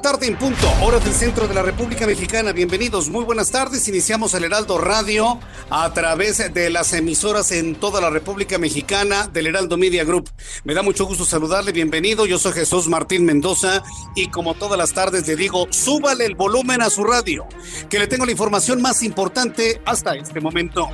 Tarde en punto, hora del centro de la República Mexicana. Bienvenidos, muy buenas tardes. Iniciamos el Heraldo Radio a través de las emisoras en toda la República Mexicana del Heraldo Media Group. Me da mucho gusto saludarle, bienvenido. Yo soy Jesús Martín Mendoza y como todas las tardes le digo, súbale el volumen a su radio, que le tengo la información más importante hasta este momento.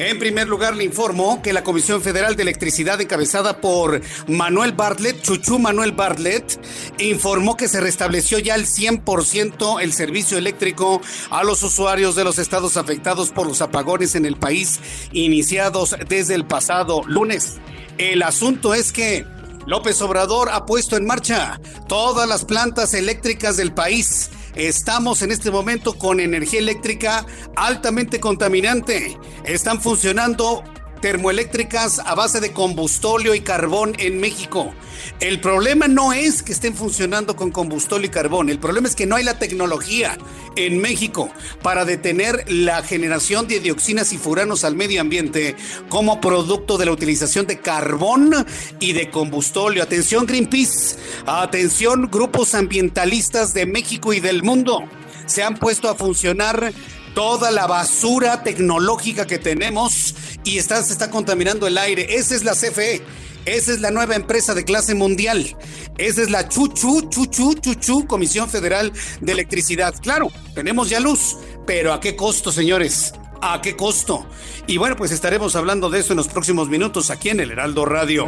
En primer lugar, le informo que la Comisión Federal de Electricidad, encabezada por Manuel Bartlett, Chuchu Manuel Bartlett, informó que se restableció ya al 100% el servicio eléctrico a los usuarios de los estados afectados por los apagones en el país, iniciados desde el pasado lunes. El asunto es que López Obrador ha puesto en marcha todas las plantas eléctricas del país. Estamos en este momento con energía eléctrica altamente contaminante. Están funcionando termoeléctricas a base de combustóleo y carbón en México. El problema no es que estén funcionando con combustóleo y carbón, el problema es que no hay la tecnología en México para detener la generación de dioxinas y furanos al medio ambiente como producto de la utilización de carbón y de combustóleo. Atención Greenpeace, atención grupos ambientalistas de México y del mundo. Se han puesto a funcionar toda la basura tecnológica que tenemos y está, se está contaminando el aire. Esa es la CFE. Esa es la nueva empresa de clase mundial. Esa es la Chuchu, Chuchu, Chuchu, Comisión Federal de Electricidad. Claro, tenemos ya luz, pero ¿a qué costo, señores? ¿A qué costo? Y bueno, pues estaremos hablando de eso en los próximos minutos aquí en el Heraldo Radio.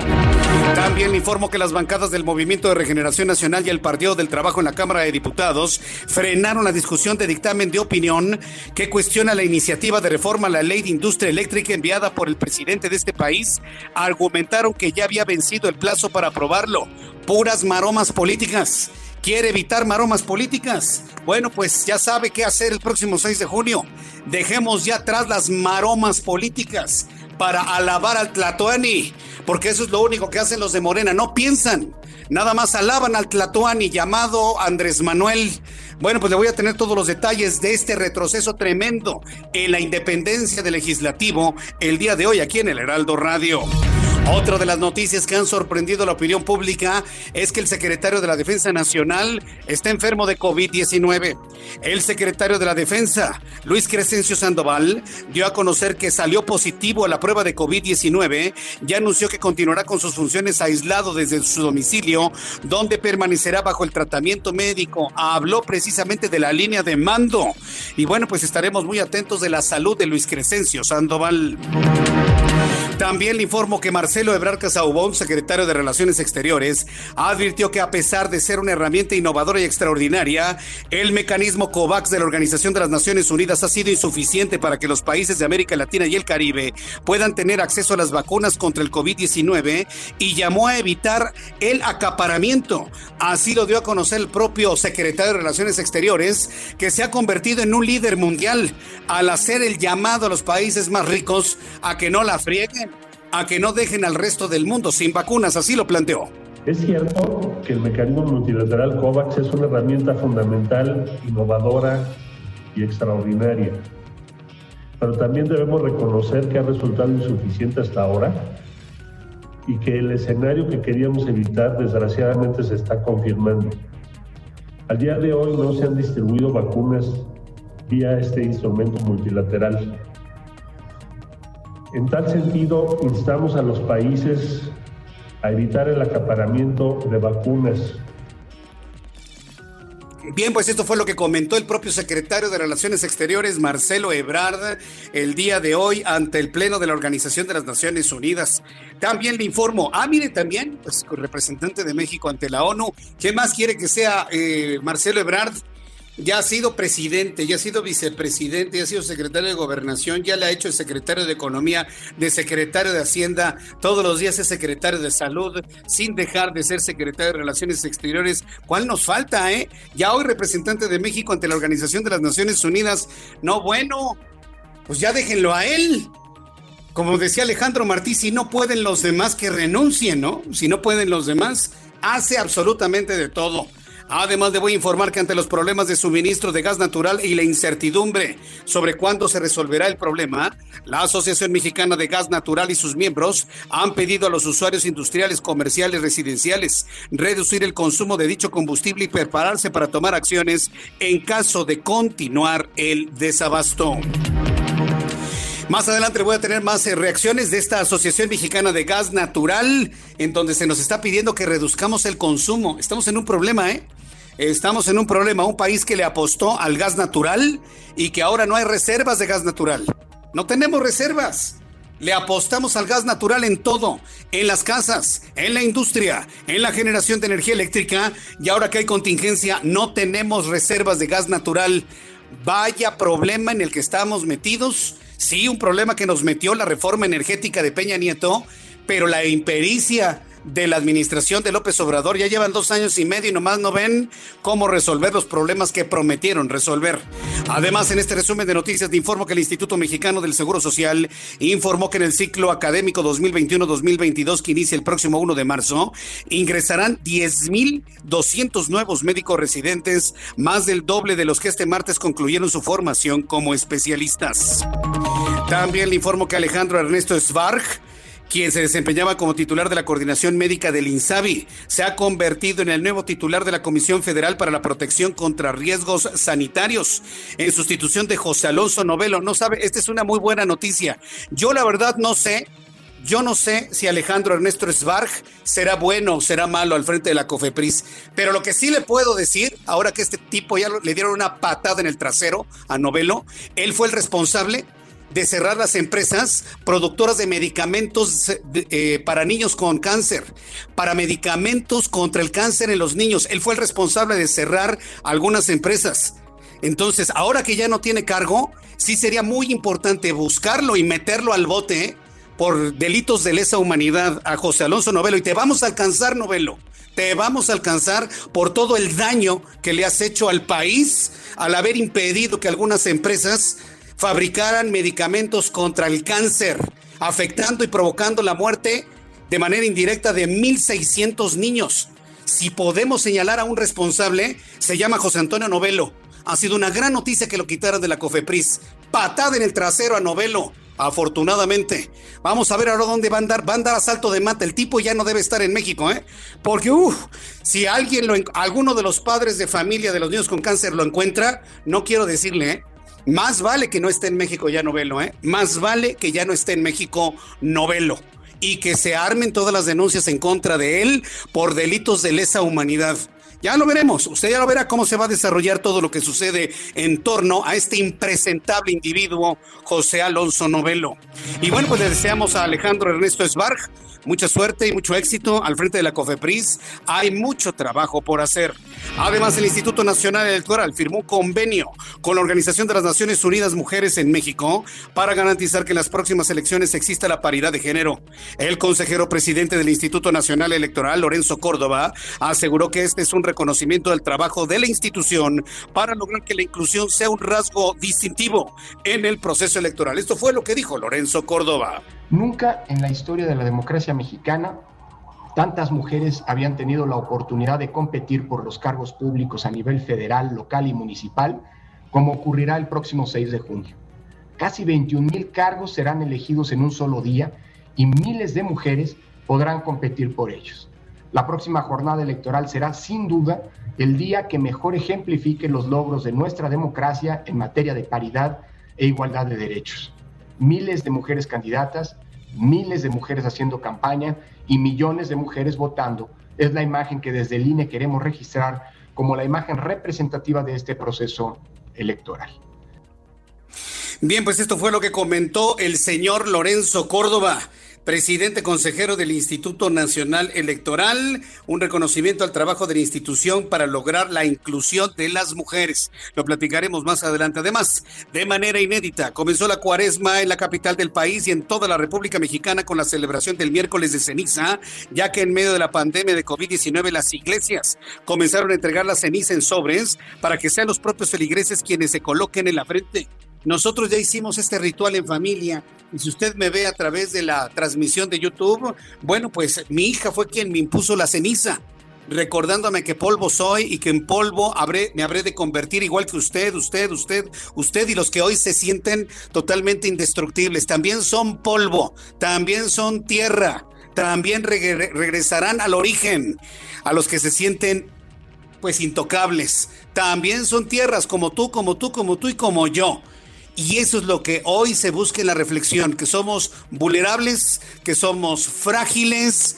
También le informo que las bancadas del Movimiento de Regeneración Nacional y el Partido del Trabajo en la Cámara de Diputados frenaron la discusión de dictamen de opinión que cuestiona la iniciativa de reforma a la ley de industria eléctrica enviada por el presidente de este país. Argumentaron que ya había vencido el plazo para aprobarlo. Puras maromas políticas quiere evitar maromas políticas. Bueno, pues ya sabe qué hacer el próximo 6 de junio. Dejemos ya atrás las maromas políticas para alabar al Tlatoani, porque eso es lo único que hacen los de Morena, no piensan. Nada más alaban al Tlatoani llamado Andrés Manuel. Bueno, pues le voy a tener todos los detalles de este retroceso tremendo en la independencia del legislativo el día de hoy aquí en el Heraldo Radio. Otra de las noticias que han sorprendido la opinión pública es que el secretario de la Defensa Nacional está enfermo de COVID-19. El secretario de la Defensa, Luis Crescencio Sandoval, dio a conocer que salió positivo a la prueba de COVID-19 y anunció que continuará con sus funciones aislado desde su domicilio, donde permanecerá bajo el tratamiento médico. Habló precisamente de la línea de mando. Y bueno, pues estaremos muy atentos de la salud de Luis Crescencio Sandoval. También le informo que Marcelo Ebrard Casaubón, secretario de Relaciones Exteriores, advirtió que a pesar de ser una herramienta innovadora y extraordinaria, el mecanismo COVAX de la Organización de las Naciones Unidas ha sido insuficiente para que los países de América Latina y el Caribe puedan tener acceso a las vacunas contra el COVID-19 y llamó a evitar el acaparamiento. Así lo dio a conocer el propio secretario de Relaciones Exteriores, que se ha convertido en un líder mundial al hacer el llamado a los países más ricos a que no la frieguen, a que no dejen al resto del mundo sin vacunas, así lo planteó. Es cierto que el mecanismo multilateral COVAX es una herramienta fundamental, innovadora y extraordinaria. pero también debemos reconocer que ha resultado insuficiente hasta ahora y que el escenario que queríamos evitar desgraciadamente se está confirmando. Al día de hoy no se han distribuido vacunas vía este instrumento multilateral. En tal sentido, instamos a los países a evitar el acaparamiento de vacunas Bien, pues esto fue lo que comentó el propio secretario de Relaciones Exteriores, Marcelo Ebrard, el día de hoy ante el Pleno de la Organización de las Naciones Unidas. También le informo, ah, mire, también, pues representante de México ante la ONU, ¿qué más quiere que sea eh, Marcelo Ebrard? Ya ha sido presidente, ya ha sido vicepresidente, ya ha sido secretario de gobernación, ya le ha hecho el secretario de economía, de secretario de hacienda, todos los días es secretario de salud, sin dejar de ser secretario de relaciones exteriores. ¿Cuál nos falta, eh? Ya hoy representante de México ante la Organización de las Naciones Unidas. No, bueno, pues ya déjenlo a él. Como decía Alejandro Martí, si no pueden los demás que renuncien, ¿no? Si no pueden los demás, hace absolutamente de todo. Además, debo informar que ante los problemas de suministro de gas natural y la incertidumbre sobre cuándo se resolverá el problema, la Asociación Mexicana de Gas Natural y sus miembros han pedido a los usuarios industriales, comerciales, residenciales reducir el consumo de dicho combustible y prepararse para tomar acciones en caso de continuar el desabasto. Más adelante voy a tener más eh, reacciones de esta Asociación Mexicana de Gas Natural, en donde se nos está pidiendo que reduzcamos el consumo. Estamos en un problema, ¿eh? Estamos en un problema, un país que le apostó al gas natural y que ahora no hay reservas de gas natural. No tenemos reservas. Le apostamos al gas natural en todo, en las casas, en la industria, en la generación de energía eléctrica y ahora que hay contingencia no tenemos reservas de gas natural. Vaya problema en el que estamos metidos. Sí, un problema que nos metió la reforma energética de Peña Nieto, pero la impericia de la administración de López Obrador. Ya llevan dos años y medio y nomás no ven cómo resolver los problemas que prometieron resolver. Además, en este resumen de noticias te informo que el Instituto Mexicano del Seguro Social informó que en el ciclo académico 2021-2022 que inicia el próximo 1 de marzo, ingresarán 10.200 nuevos médicos residentes, más del doble de los que este martes concluyeron su formación como especialistas. También le informo que Alejandro Ernesto Svarg quien se desempeñaba como titular de la coordinación médica del INSABI, se ha convertido en el nuevo titular de la Comisión Federal para la Protección contra Riesgos Sanitarios, en sustitución de José Alonso Novelo. No sabe, esta es una muy buena noticia. Yo la verdad no sé yo no sé si Alejandro Ernesto Svarg será bueno o será malo al frente de la COFEPRIS, pero lo que sí le puedo decir, ahora que este tipo ya le dieron una patada en el trasero a Novelo, él fue el responsable de cerrar las empresas productoras de medicamentos eh, para niños con cáncer, para medicamentos contra el cáncer en los niños. Él fue el responsable de cerrar algunas empresas. Entonces, ahora que ya no tiene cargo, sí sería muy importante buscarlo y meterlo al bote por delitos de lesa humanidad a José Alonso Novelo. Y te vamos a alcanzar, Novelo. Te vamos a alcanzar por todo el daño que le has hecho al país al haber impedido que algunas empresas fabricaran medicamentos contra el cáncer, afectando y provocando la muerte de manera indirecta de 1.600 niños. Si podemos señalar a un responsable, se llama José Antonio Novelo. Ha sido una gran noticia que lo quitaran de la COFEPRIS. Patada en el trasero a Novelo. Afortunadamente. Vamos a ver ahora dónde va a andar. Va a andar a salto de mata. El tipo ya no debe estar en México, ¿eh? Porque, uff, si alguien, lo, alguno de los padres de familia de los niños con cáncer lo encuentra, no quiero decirle, ¿eh? Más vale que no esté en México ya Novelo, ¿eh? Más vale que ya no esté en México Novelo y que se armen todas las denuncias en contra de él por delitos de lesa humanidad. Ya lo veremos, usted ya lo verá cómo se va a desarrollar todo lo que sucede en torno a este impresentable individuo, José Alonso Novelo. Y bueno, pues le deseamos a Alejandro Ernesto Esbarg Mucha suerte y mucho éxito al frente de la COFEPRIS. Hay mucho trabajo por hacer. Además, el Instituto Nacional Electoral firmó un convenio con la Organización de las Naciones Unidas Mujeres en México para garantizar que en las próximas elecciones exista la paridad de género. El consejero presidente del Instituto Nacional Electoral, Lorenzo Córdoba, aseguró que este es un reconocimiento del trabajo de la institución para lograr que la inclusión sea un rasgo distintivo en el proceso electoral. Esto fue lo que dijo Lorenzo Córdoba. Nunca en la historia de la democracia mexicana tantas mujeres habían tenido la oportunidad de competir por los cargos públicos a nivel federal, local y municipal, como ocurrirá el próximo 6 de junio. Casi 21 mil cargos serán elegidos en un solo día y miles de mujeres podrán competir por ellos. La próxima jornada electoral será sin duda el día que mejor ejemplifique los logros de nuestra democracia en materia de paridad e igualdad de derechos. Miles de mujeres candidatas, miles de mujeres haciendo campaña y millones de mujeres votando es la imagen que desde el INE queremos registrar como la imagen representativa de este proceso electoral. Bien, pues esto fue lo que comentó el señor Lorenzo Córdoba presidente consejero del Instituto Nacional Electoral, un reconocimiento al trabajo de la institución para lograr la inclusión de las mujeres. Lo platicaremos más adelante. Además, de manera inédita, comenzó la cuaresma en la capital del país y en toda la República Mexicana con la celebración del miércoles de ceniza, ya que en medio de la pandemia de COVID-19 las iglesias comenzaron a entregar la ceniza en sobres para que sean los propios feligreses quienes se coloquen en la frente. Nosotros ya hicimos este ritual en familia y si usted me ve a través de la transmisión de YouTube, bueno, pues mi hija fue quien me impuso la ceniza, recordándome que polvo soy y que en polvo me habré de convertir igual que usted, usted, usted, usted y los que hoy se sienten totalmente indestructibles. También son polvo, también son tierra, también regresarán al origen, a los que se sienten pues intocables. También son tierras como tú, como tú, como tú y como yo. Y eso es lo que hoy se busca en la reflexión, que somos vulnerables, que somos frágiles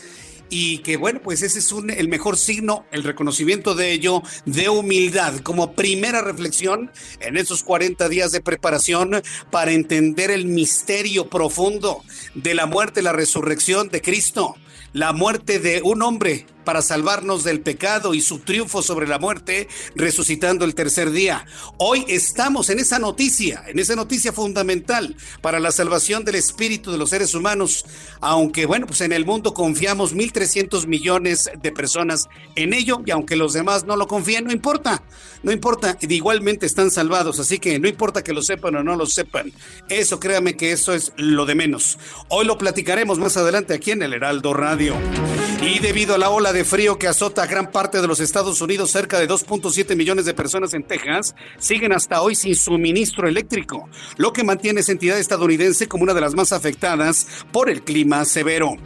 y que bueno, pues ese es un, el mejor signo, el reconocimiento de ello, de humildad, como primera reflexión en esos 40 días de preparación para entender el misterio profundo de la muerte, la resurrección de Cristo, la muerte de un hombre para salvarnos del pecado y su triunfo sobre la muerte, resucitando el tercer día. Hoy estamos en esa noticia, en esa noticia fundamental para la salvación del espíritu de los seres humanos, aunque bueno, pues en el mundo confiamos 1.300 millones de personas en ello y aunque los demás no lo confíen, no importa, no importa, igualmente están salvados, así que no importa que lo sepan o no lo sepan, eso créame que eso es lo de menos. Hoy lo platicaremos más adelante aquí en el Heraldo Radio. Y debido a la ola de frío que azota a gran parte de los Estados Unidos, cerca de 2.7 millones de personas en Texas siguen hasta hoy sin suministro eléctrico, lo que mantiene esa entidad estadounidense como una de las más afectadas por el clima severo.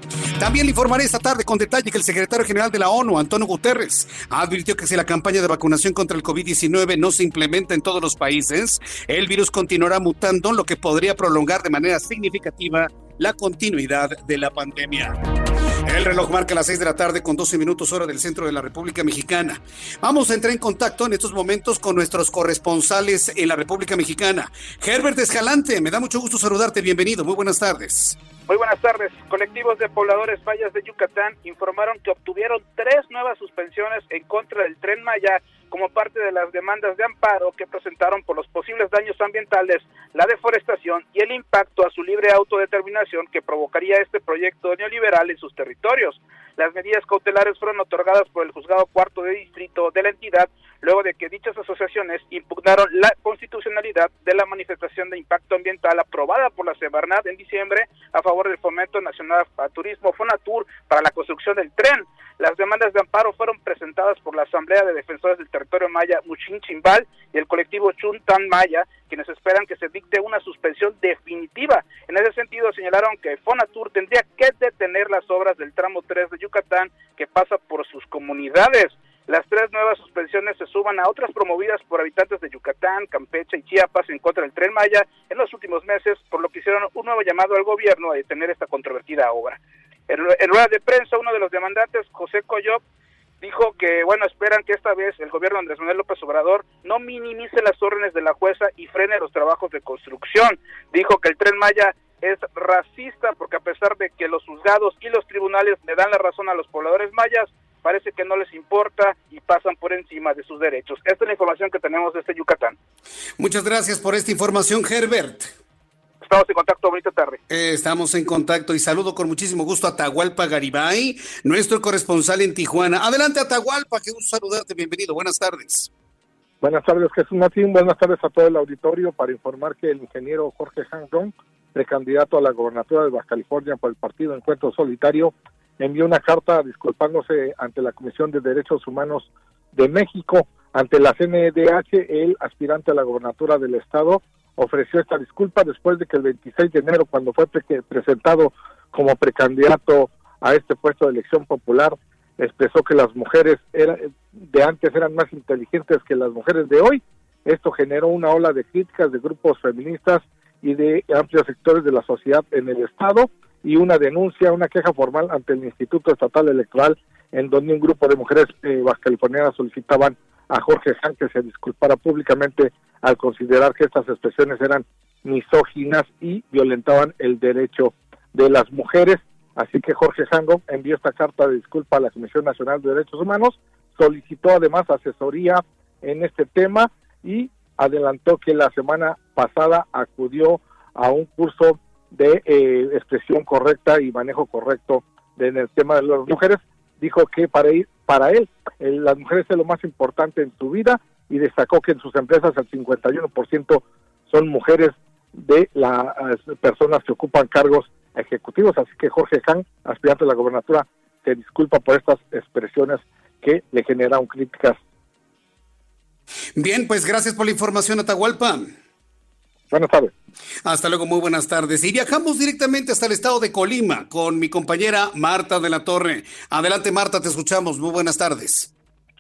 También le informaré esta tarde con detalle que el secretario general de la ONU, Antonio Guterres, advirtió que si la campaña de vacunación contra el COVID-19 no se implementa en todos los países, el virus continuará mutando, lo que podría prolongar de manera significativa la continuidad de la pandemia. El reloj marca las 6 de la tarde con 12 minutos hora del centro de la República Mexicana. Vamos a entrar en contacto en estos momentos con nuestros corresponsales en la República Mexicana. Herbert Escalante, me da mucho gusto saludarte. Bienvenido. Muy buenas tardes. Muy buenas tardes. Colectivos de pobladores mayas de Yucatán informaron que obtuvieron tres nuevas suspensiones en contra del tren Maya como parte de las demandas de amparo que presentaron por los posibles daños ambientales, la deforestación y el impacto a su libre autodeterminación que provocaría este proyecto neoliberal en sus territorios. Las medidas cautelares fueron otorgadas por el juzgado cuarto de distrito de la entidad luego de que dichas asociaciones impugnaron la constitucionalidad de la manifestación de impacto ambiental aprobada por la Semarnat en diciembre a favor del Fomento Nacional a Turismo Fonatur para la construcción del tren. Las demandas de amparo fueron presentadas por la Asamblea de Defensores del Territorio Maya Muchin Chimbal y el colectivo Chuntan Maya, quienes esperan que se dicte una suspensión definitiva. En ese sentido, señalaron que Fonatur tendría que detener las obras del tramo 3 de Yucatán que pasa por sus comunidades. Las tres nuevas suspensiones se suman a otras promovidas por habitantes de Yucatán, Campeche y Chiapas en contra del Tren Maya en los últimos meses, por lo que hicieron un nuevo llamado al gobierno a detener esta controvertida obra. En, rueda de prensa, uno de los demandantes, José Coyop, dijo que, bueno, esperan que esta vez el gobierno de Andrés Manuel López Obrador no minimice las órdenes de la jueza y frene los trabajos de construcción. Dijo que el Tren Maya es racista porque a pesar de que los juzgados y los tribunales le dan la razón a los pobladores mayas, parece que no les importa y pasan por encima de sus derechos. Esta es la información que tenemos desde Yucatán. Muchas gracias por esta información, Herbert. Estamos en contacto, bonita tarde. Eh, estamos en contacto y saludo con muchísimo gusto a Atahualpa Garibay, nuestro corresponsal en Tijuana. Adelante, Atahualpa, qué gusto saludarte, bienvenido, buenas tardes. Buenas tardes, Jesús Martín, buenas tardes a todo el auditorio para informar que el ingeniero Jorge Hanson, precandidato a la gobernatura de Baja California por el partido Encuentro Solitario, envió una carta disculpándose ante la Comisión de Derechos Humanos de México, ante la CNDH, el aspirante a la gobernatura del estado ofreció esta disculpa después de que el 26 de enero, cuando fue presentado como precandidato a este puesto de elección popular, expresó que las mujeres de antes eran más inteligentes que las mujeres de hoy. Esto generó una ola de críticas de grupos feministas y de amplios sectores de la sociedad en el Estado y una denuncia, una queja formal ante el Instituto Estatal Electoral en donde un grupo de mujeres eh, solicitaban a Jorge Han que se disculpara públicamente al considerar que estas expresiones eran misóginas y violentaban el derecho de las mujeres. Así que Jorge Hango envió esta carta de disculpa a la Comisión Nacional de Derechos Humanos, solicitó además asesoría en este tema y adelantó que la semana pasada acudió a un curso de eh, expresión correcta y manejo correcto en el tema de las mujeres. Dijo que para, ir, para él las mujeres es lo más importante en su vida y destacó que en sus empresas el 51% son mujeres de las personas que ocupan cargos ejecutivos. Así que Jorge Khan, aspirante de la gobernatura, se disculpa por estas expresiones que le generaron críticas. Bien, pues gracias por la información, Atahualpa. Buenas tardes. Hasta luego, muy buenas tardes. Y viajamos directamente hasta el estado de Colima con mi compañera Marta de la Torre. Adelante, Marta, te escuchamos. Muy buenas tardes.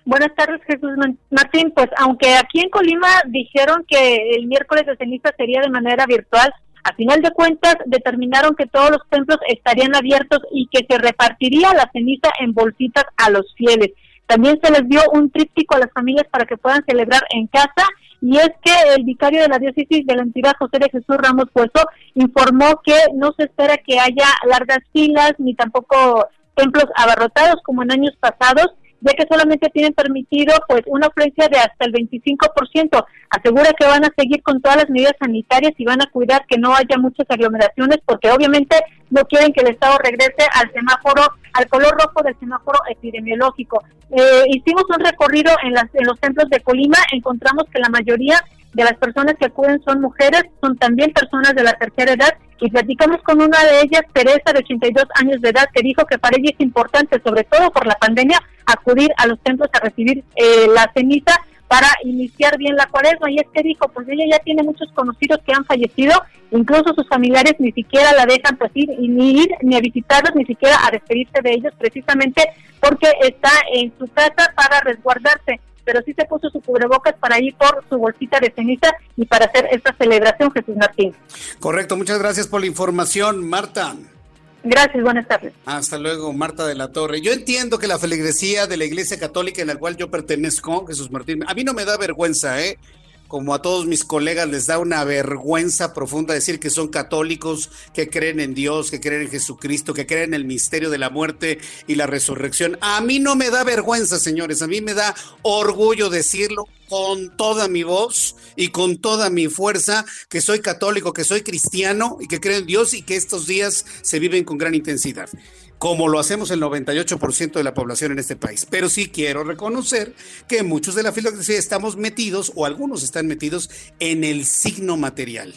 Buenas tardes, Jesús Martín. Pues aunque aquí en Colima dijeron que el miércoles de ceniza sería de manera virtual, a final de cuentas determinaron que todos los templos estarían abiertos y que se repartiría la ceniza en bolsitas a los fieles. También se les dio un tríptico a las familias para que puedan celebrar en casa y es que el vicario de la diócesis de la entidad José de Jesús Ramos Puesto informó que no se espera que haya largas filas ni tampoco templos abarrotados como en años pasados ya que solamente tienen permitido pues una afluencia de hasta el 25%. Asegura que van a seguir con todas las medidas sanitarias y van a cuidar que no haya muchas aglomeraciones porque obviamente no quieren que el Estado regrese al semáforo, al color rojo del semáforo epidemiológico. Eh, hicimos un recorrido en, las, en los templos de Colima, encontramos que la mayoría de las personas que acuden son mujeres, son también personas de la tercera edad y platicamos con una de ellas, Teresa, de 82 años de edad, que dijo que para ella es importante, sobre todo por la pandemia, acudir a los templos a recibir eh, la ceniza para iniciar bien la cuaresma. Y es que dijo, pues ella ya tiene muchos conocidos que han fallecido, incluso sus familiares ni siquiera la dejan pues ni ir ni a visitarlos, ni siquiera a despedirse de ellos, precisamente porque está en su casa para resguardarse pero sí se puso su cubrebocas para ir por su bolsita de ceniza y para hacer esta celebración, Jesús Martín. Correcto, muchas gracias por la información, Marta. Gracias, buenas tardes. Hasta luego, Marta de la Torre. Yo entiendo que la feligresía de la Iglesia Católica en la cual yo pertenezco, Jesús Martín, a mí no me da vergüenza, ¿eh? Como a todos mis colegas les da una vergüenza profunda decir que son católicos, que creen en Dios, que creen en Jesucristo, que creen en el misterio de la muerte y la resurrección. A mí no me da vergüenza, señores, a mí me da orgullo decirlo con toda mi voz y con toda mi fuerza que soy católico, que soy cristiano y que creo en Dios y que estos días se viven con gran intensidad como lo hacemos el 98% de la población en este país. Pero sí quiero reconocer que muchos de la filosofía estamos metidos, o algunos están metidos, en el signo material.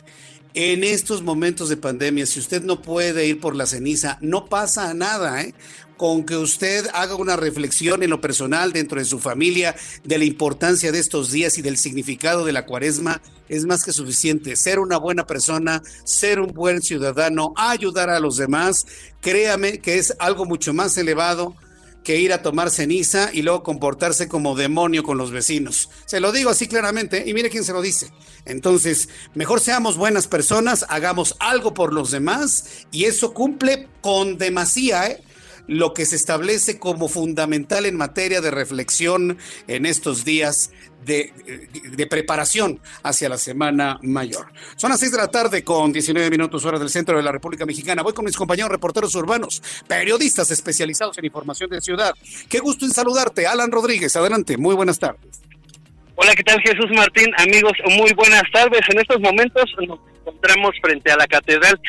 En estos momentos de pandemia, si usted no puede ir por la ceniza, no pasa nada, ¿eh? con que usted haga una reflexión en lo personal dentro de su familia de la importancia de estos días y del significado de la cuaresma, es más que suficiente. Ser una buena persona, ser un buen ciudadano, ayudar a los demás, créame que es algo mucho más elevado que ir a tomar ceniza y luego comportarse como demonio con los vecinos. Se lo digo así claramente y mire quién se lo dice. Entonces, mejor seamos buenas personas, hagamos algo por los demás y eso cumple con demasía, ¿eh? Lo que se establece como fundamental en materia de reflexión en estos días de, preparación hacia la Semana Mayor. Son las 6 de la tarde con 19 minutos hora del centro de la República Mexicana. Voy con mis compañeros reporteros urbanos, periodistas especializados en información de ciudad. Qué gusto en saludarte, Alan Rodríguez. Adelante, muy buenas tardes. Hola, ¿qué tal Jesús Martín? Amigos, muy buenas tardes. En estos momentos nos encontramos frente a la Catedral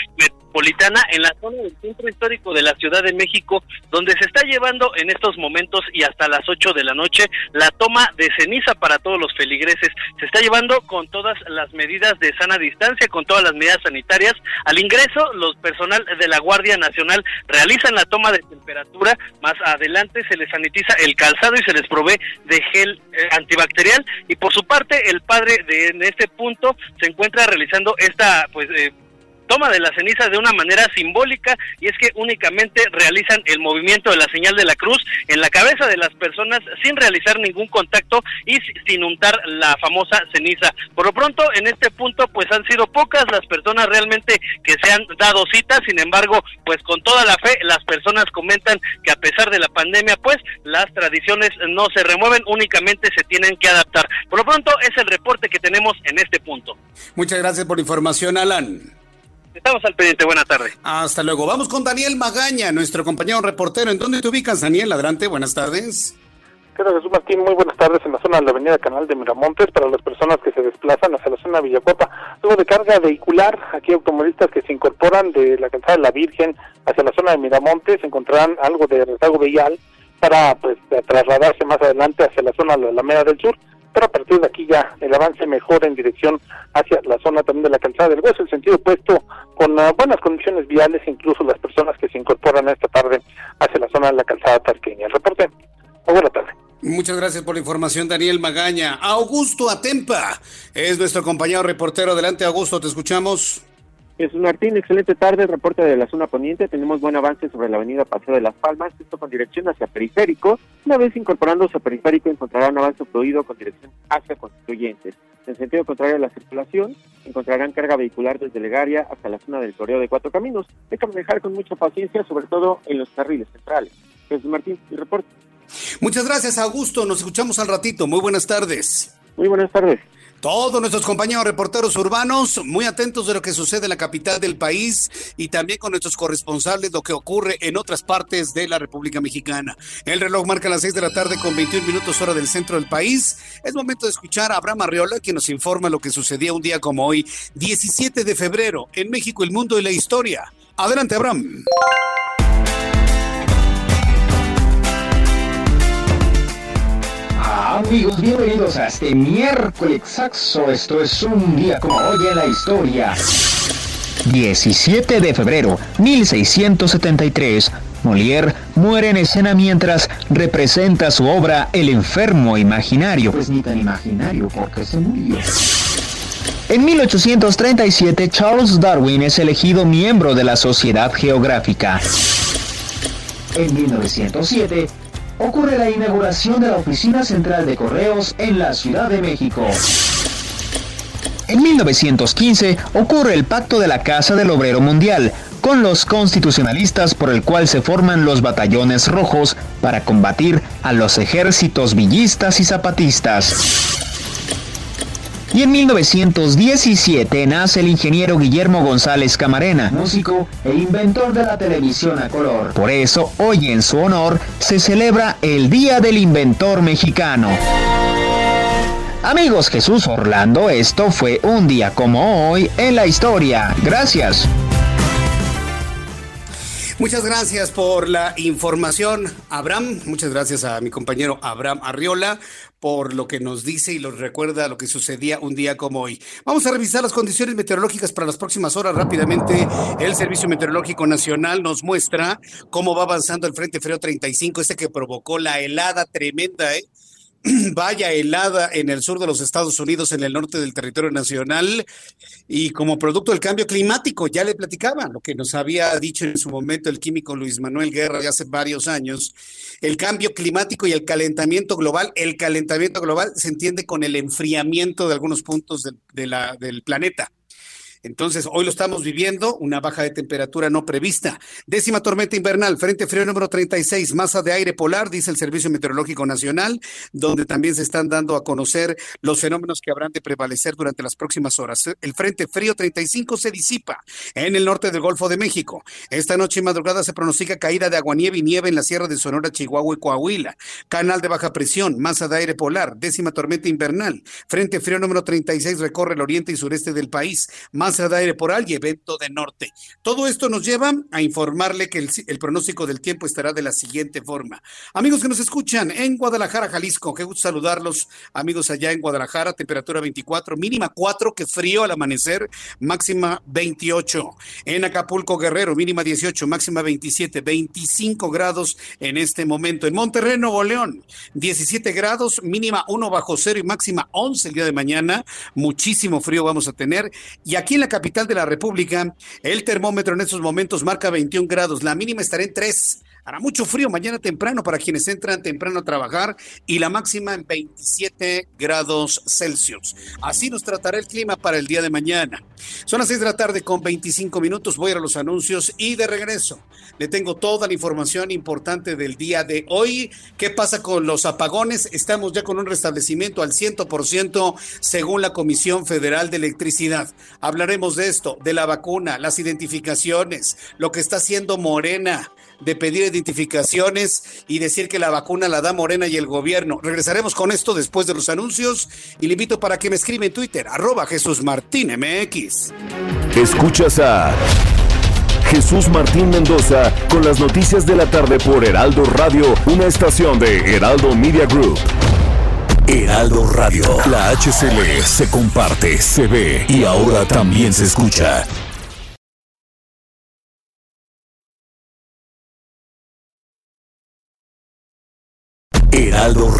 metropolitana, en la zona del centro histórico de la Ciudad de México, donde se está llevando en estos momentos y hasta las 8 de la noche la toma de ceniza para todos los feligreses. Se está llevando con todas las medidas de sana distancia, con todas las medidas sanitarias. Al ingreso, los personal de la Guardia Nacional realizan la toma de temperatura. Más adelante se les sanitiza el calzado y se les provee de gel eh, antibacterial. Y por su parte, el padre de en este punto se encuentra realizando esta pues eh, toma de la ceniza de una manera simbólica y es que únicamente realizan el movimiento de la señal de la cruz en la cabeza de las personas sin realizar ningún contacto y sin untar la famosa ceniza. Por lo pronto, en este punto, pues han sido pocas las personas realmente que se han dado cita, sin embargo, pues con toda la fe, las personas comentan que a pesar de la pandemia, pues las tradiciones no se remueven, únicamente se tienen que adaptar. Por lo pronto, es el reporte que tenemos en este punto. Muchas gracias por la información, Alan. Estamos al pendiente, buenas tardes. Hasta luego. Vamos con Daniel Magaña, nuestro compañero reportero. ¿En dónde te ubicas, Daniel? Adelante, buenas tardes. ¿Qué tal, Jesús Martín? Muy buenas tardes en la zona de la avenida Canal de Miramontes para las personas que se desplazan hacia la zona de Villacuapa. Luego de carga vehicular, aquí automovilistas que se incorporan de la calzada de la Virgen hacia la zona de Miramontes encontrarán algo de rezago vial para pues trasladarse más adelante hacia la zona de la Alameda del Sur pero a partir de aquí ya el avance mejora en dirección hacia la zona también de la calzada del hueso, el sentido opuesto con uh, buenas condiciones viales, incluso las personas que se incorporan esta tarde hacia la zona de la calzada tarqueña. El reporte, buena tarde. Muchas gracias por la información, Daniel Magaña. Augusto Atempa es nuestro compañero reportero. Adelante, Augusto, te escuchamos. Jesús Martín, excelente tarde, reporte de la zona poniente. Tenemos buen avance sobre la avenida Paseo de las Palmas, esto con dirección hacia Periférico. Una vez incorporándose a Periférico encontrarán avance fluido con dirección hacia Constituyentes. En sentido contrario a la circulación, encontrarán carga vehicular desde Legaria hasta la zona del Correo de Cuatro Caminos. Hay que manejar con mucha paciencia, sobre todo en los carriles centrales. Jesús Martín, mi reporte. Muchas gracias, Augusto. Nos escuchamos al ratito. Muy buenas tardes. Muy buenas tardes. Todos nuestros compañeros reporteros urbanos muy atentos de lo que sucede en la capital del país y también con nuestros corresponsales lo que ocurre en otras partes de la República Mexicana. El reloj marca las 6 de la tarde con 21 minutos hora del centro del país. Es momento de escuchar a Abraham Arriola quien nos informa lo que sucedía un día como hoy, 17 de febrero, en México, el mundo y la historia. Adelante, Abraham. Amigos, bienvenidos a este miércoles saxo. Esto es un día como hoy en la historia. 17 de febrero 1673. Molière muere en escena mientras representa su obra El enfermo imaginario. Pues ni tan imaginario porque se murió. En 1837, Charles Darwin es elegido miembro de la Sociedad Geográfica. En 1907, ocurre la inauguración de la Oficina Central de Correos en la Ciudad de México. En 1915 ocurre el Pacto de la Casa del Obrero Mundial, con los constitucionalistas por el cual se forman los batallones rojos para combatir a los ejércitos villistas y zapatistas. Y en 1917 nace el ingeniero Guillermo González Camarena, músico e inventor de la televisión a color. Por eso, hoy en su honor se celebra el Día del Inventor Mexicano. Amigos Jesús Orlando, esto fue un día como hoy en la historia. Gracias. Muchas gracias por la información, Abraham. Muchas gracias a mi compañero Abraham Arriola por lo que nos dice y nos recuerda lo que sucedía un día como hoy. Vamos a revisar las condiciones meteorológicas para las próximas horas rápidamente. El Servicio Meteorológico Nacional nos muestra cómo va avanzando el Frente Frío 35, este que provocó la helada tremenda, ¿eh? vaya helada en el sur de los Estados Unidos, en el norte del territorio nacional, y como producto del cambio climático, ya le platicaba lo que nos había dicho en su momento el químico Luis Manuel Guerra ya hace varios años, el cambio climático y el calentamiento global, el calentamiento global se entiende con el enfriamiento de algunos puntos de, del planeta. Entonces, hoy lo estamos viviendo, una baja de temperatura no prevista. Décima tormenta invernal, frente frío número 36, masa de aire polar, dice el Servicio Meteorológico Nacional, donde también se están dando a conocer los fenómenos que habrán de prevalecer durante las próximas horas. El frente frío 35 se disipa en el norte del Golfo de México. Esta noche y madrugada se pronostica caída de aguanieve y nieve en la sierra de Sonora, Chihuahua y Coahuila. Canal de baja presión, masa de aire polar, décima tormenta invernal. Frente frío número 36 recorre el oriente y sureste del país. Más masa de aire poral y evento de norte. Todo esto nos lleva a informarle que el, el, pronóstico del tiempo estará de la siguiente forma. Amigos que nos escuchan en Guadalajara, Jalisco, qué gusto saludarlos, amigos allá en Guadalajara, temperatura 24, mínima 4, que frío al amanecer, máxima 28. En Acapulco, Guerrero, mínima 18, máxima 27, 25 grados en este momento. En Monterrey, Nuevo León, 17 grados, mínima 1 bajo cero y máxima 11 el día de mañana. Muchísimo frío vamos a tener. Y aquí en la capital de la República, el termómetro en estos momentos marca 21 grados, la mínima estará en 3. Hará mucho frío mañana temprano para quienes entran temprano a trabajar y la máxima en 27 grados Celsius. Así nos tratará el clima para el día de mañana. Son las 6 de la tarde con 25 minutos. Voy a, los anuncios y de regreso le tengo toda la información importante del día de hoy. ¿Qué pasa con los apagones? Estamos ya con un restablecimiento al 100% según la Comisión Federal de Electricidad. Hablaremos de esto, de la vacuna, las identificaciones, lo que está haciendo Morena de pedir identificaciones y decir que la vacuna la da Morena y el gobierno. Regresaremos con esto después de los anuncios y le invito para que me escriba en Twitter, arroba Jesús Martín MX. Escuchas a Jesús Martín Mendoza con las noticias de la tarde por Heraldo Radio, una estación de Heraldo Media Group. Heraldo Radio, la HCL se comparte, se ve y ahora también se escucha.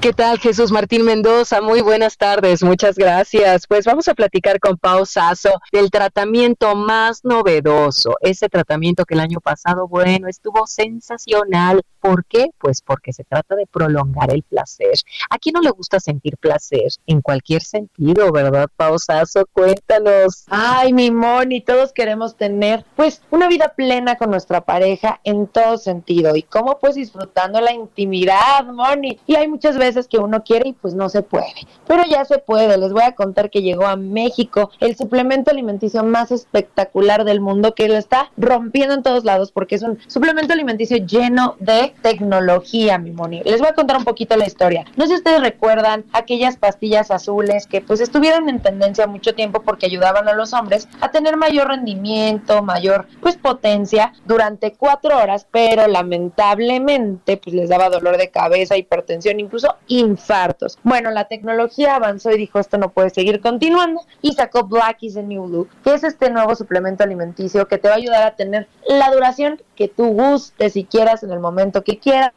¿Qué tal, Jesús Martín Mendoza? Muy buenas tardes, muchas gracias. Pues vamos a platicar con Pau Sasso del tratamiento más novedoso, ese tratamiento que el año pasado, bueno, estuvo sensacional. ¿Por qué? Pues porque se trata de prolongar el placer. ¿A quién no le gusta sentir placer? En cualquier sentido, ¿verdad, Pau Sasso? Cuéntanos. Ay, mi Moni, todos queremos tener, pues, una vida plena con nuestra pareja en todo sentido. ¿Y cómo? Pues disfrutando la intimidad, Moni. Y hay muchas veces que uno quiere y pues no se puede. Pero ya se puede. Les voy a contar que llegó a México el suplemento alimenticio más espectacular del mundo que lo está rompiendo en todos lados porque es un suplemento alimenticio lleno de tecnología, mi Moni. Les voy a contar un poquito la historia. No sé si ustedes recuerdan aquellas pastillas azules que pues estuvieron en tendencia mucho tiempo porque ayudaban a los hombres a tener mayor rendimiento, mayor pues potencia durante cuatro horas, pero lamentablemente pues les daba dolor de cabeza, hipertensión, incluso infartos. Bueno, la tecnología avanzó y dijo esto no puede seguir continuando y sacó Black is the New Blue, que es este nuevo suplemento alimenticio que te va a ayudar a tener la duración que tú gustes y quieras en el momento que quieras,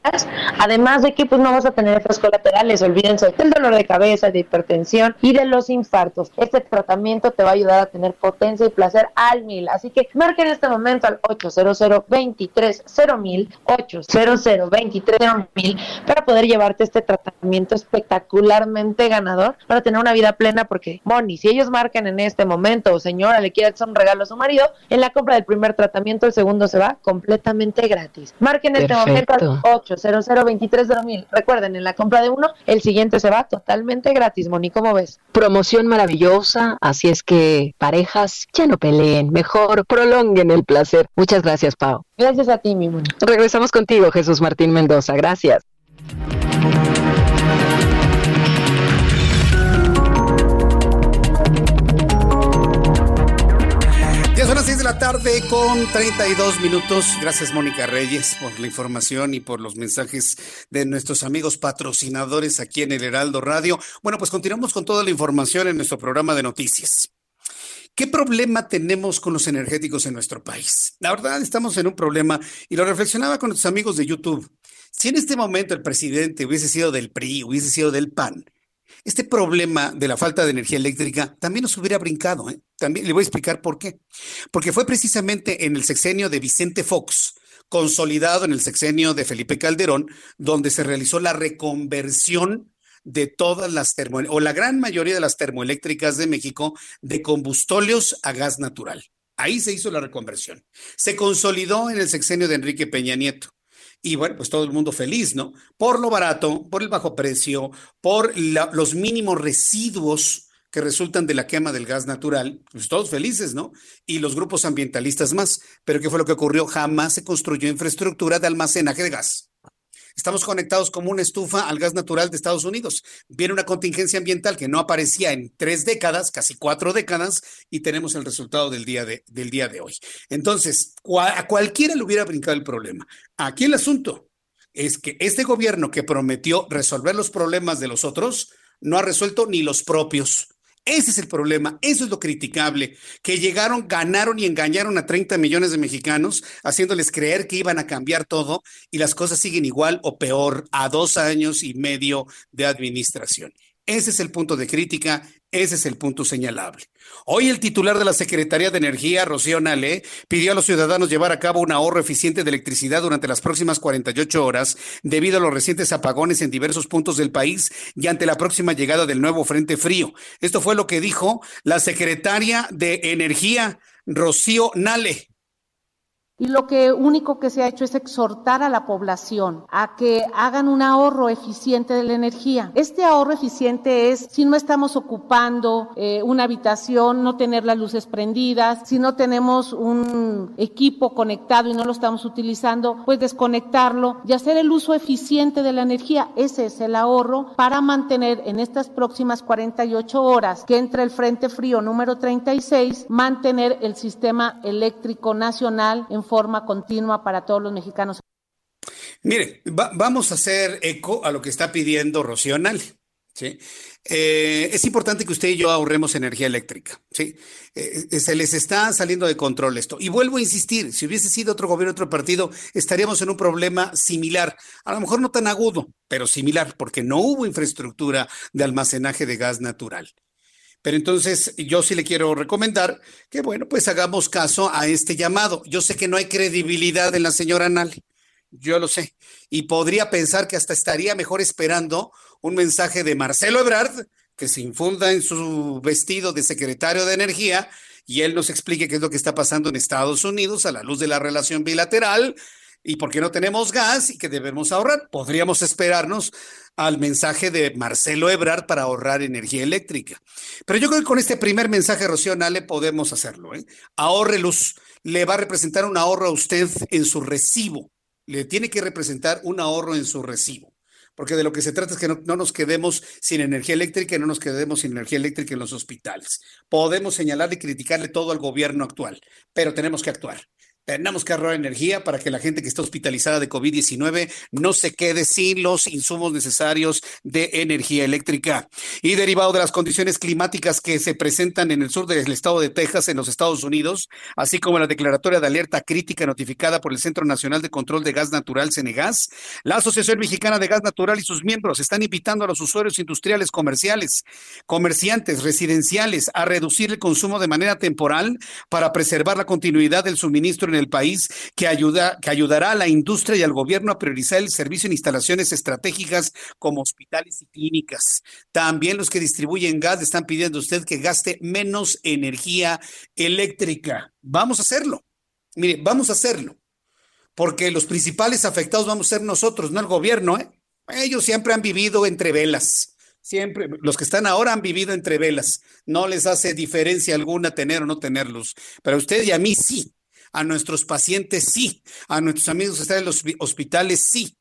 además de que pues no vas a tener efectos colaterales, olvídense del dolor de cabeza, de hipertensión y de los infartos. Este tratamiento te va a ayudar a tener potencia y placer al mil, así que marca en este momento al 800 23 mil 800 23 mil para poder llevarte este tratamiento espectacularmente ganador para tener una vida plena porque Moni, si ellos marcan en este momento o señora le quiere hacer un regalo a su marido, en la compra del primer tratamiento el segundo se va completamente gratis. Marquen este momento al 800 mil. Recuerden, en la compra de uno, el siguiente se va totalmente gratis. Moni, ¿cómo ves? Promoción maravillosa, así es que parejas ya no peleen, mejor prolonguen el placer. Muchas gracias, Pau. Gracias a ti, mi Moni. Regresamos contigo, Jesús Martín Mendoza. Gracias. Tarde con 32 minutos. Gracias, Mónica Reyes, por la información y por los mensajes de nuestros amigos patrocinadores aquí en el Heraldo Radio. Bueno, pues continuamos con toda la información en nuestro programa de noticias. ¿Qué problema tenemos con los energéticos en nuestro país? La verdad, estamos en un problema y lo reflexionaba con nuestros amigos de YouTube. Si en este momento el presidente hubiese sido del PRI, hubiese sido del PAN, este problema de la falta de energía eléctrica también nos hubiera brincado. ¿eh? También le voy a explicar por qué. Porque fue precisamente en el sexenio de Vicente Fox, consolidado en el sexenio de Felipe Calderón, donde se realizó la reconversión de todas las termoeléctricas, o la gran mayoría de las termoeléctricas de México, de combustóleos a gas natural. Ahí se hizo la reconversión. Se consolidó en el sexenio de Enrique Peña Nieto. Y bueno, pues todo el mundo feliz, ¿no? Por lo barato, por el bajo precio, por los mínimos residuos que resultan de la quema del gas natural, pues todos felices, ¿no? Y los grupos ambientalistas más. Pero ¿qué fue lo que ocurrió? Jamás se construyó infraestructura de almacenaje de gas. Estamos conectados como una estufa al gas natural de Estados Unidos. Viene una contingencia ambiental que no aparecía en tres décadas, casi cuatro décadas, y tenemos el resultado del día de, del día de hoy. Entonces, a cualquiera le hubiera brincado el problema. Aquí el asunto es que este gobierno que prometió resolver los problemas de los otros, no ha resuelto ni los propios. Ese es el problema, eso es lo criticable, que llegaron, ganaron y engañaron a 30 millones de mexicanos, haciéndoles creer que iban a cambiar todo y las cosas siguen igual o peor a dos años y medio de administración. Ese es el punto de crítica, ese es el punto señalable. Hoy el titular de la Secretaría de Energía, Rocío Nale, pidió a los ciudadanos llevar a cabo un ahorro eficiente de electricidad durante las próximas 48 horas debido a los recientes apagones en diversos puntos del país y ante la próxima llegada del nuevo Frente Frío. Esto fue lo que dijo la Secretaria de Energía, Rocío Nale y lo que único que se ha hecho es exhortar a la población a que hagan un ahorro eficiente de la energía. Este ahorro eficiente es si no estamos ocupando eh, una habitación, no tener las luces prendidas, si no tenemos un equipo conectado y no lo estamos utilizando, pues desconectarlo y hacer el uso eficiente de la energía. Ese es el ahorro para mantener en estas próximas 48 horas que entre el Frente Frío número 36, mantener el sistema eléctrico nacional en forma continua para todos los mexicanos. Mire, vamos a hacer eco a lo que está pidiendo Rocío ¿sí? Eh, es importante que usted y yo ahorremos energía eléctrica. ¿sí? Eh, se les está saliendo de control esto. Y vuelvo a insistir, si hubiese sido otro gobierno, otro partido, estaríamos en un problema similar. A lo mejor no tan agudo, pero similar, porque no hubo infraestructura de almacenaje de gas natural. Pero entonces yo sí le quiero recomendar que, bueno, pues hagamos caso a este llamado. Yo sé que no hay credibilidad en la señora Nali, yo lo sé. Y podría pensar que hasta estaría mejor esperando un mensaje de Marcelo Ebrard, que se infunda en su vestido de secretario de Energía y él nos explique qué es lo que está pasando en Estados Unidos a la luz de la relación bilateral y por qué no tenemos gas y que debemos ahorrar. Podríamos esperarnos al mensaje de Marcelo Ebrard para ahorrar energía eléctrica. Pero yo creo que con este primer mensaje, Rocío Nale, podemos hacerlo. ¿eh? Ahorre luz. Le va a representar un ahorro a usted en su recibo. Le tiene que representar un ahorro en su recibo. Porque de lo que se trata es que no, no nos quedemos sin energía eléctrica y no nos quedemos sin energía eléctrica en los hospitales. Podemos señalarle y criticarle todo al gobierno actual, pero tenemos que actuar. Tenemos que ahorrar energía para que la gente que está hospitalizada de COVID-19 no se quede sin los insumos necesarios de energía eléctrica. Y derivado de las condiciones climáticas que se presentan en el sur del estado de Texas, en los Estados Unidos, así como la declaratoria de alerta crítica notificada por el Centro Nacional de Control de Gas Natural, Cenegas, la Asociación Mexicana de Gas Natural y sus miembros están invitando a los usuarios industriales comerciales, comerciantes, residenciales a reducir el consumo de manera temporal para preservar la continuidad del suministro en el país que, ayuda, que ayudará a la industria y al gobierno a priorizar el servicio en instalaciones estratégicas como hospitales y clínicas. También los que distribuyen gas están pidiendo a usted que gaste menos energía eléctrica. Vamos a hacerlo. Mire, vamos a hacerlo. Porque los principales afectados vamos a ser nosotros, no el gobierno. ¿eh? Ellos siempre han vivido entre velas. Siempre, los que están ahora han vivido entre velas. No les hace diferencia alguna tener o no tener luz. Pero a usted y a mí sí a nuestros pacientes sí, a nuestros amigos que están en los hospitales sí.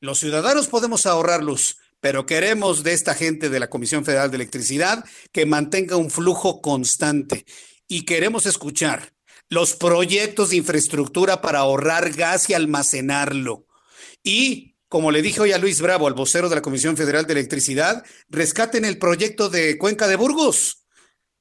Los ciudadanos podemos ahorrarlos, pero queremos de esta gente de la Comisión Federal de Electricidad que mantenga un flujo constante y queremos escuchar los proyectos de infraestructura para ahorrar gas y almacenarlo. Y, como le dije hoy a Luis Bravo, al vocero de la Comisión Federal de Electricidad, rescaten el proyecto de Cuenca de Burgos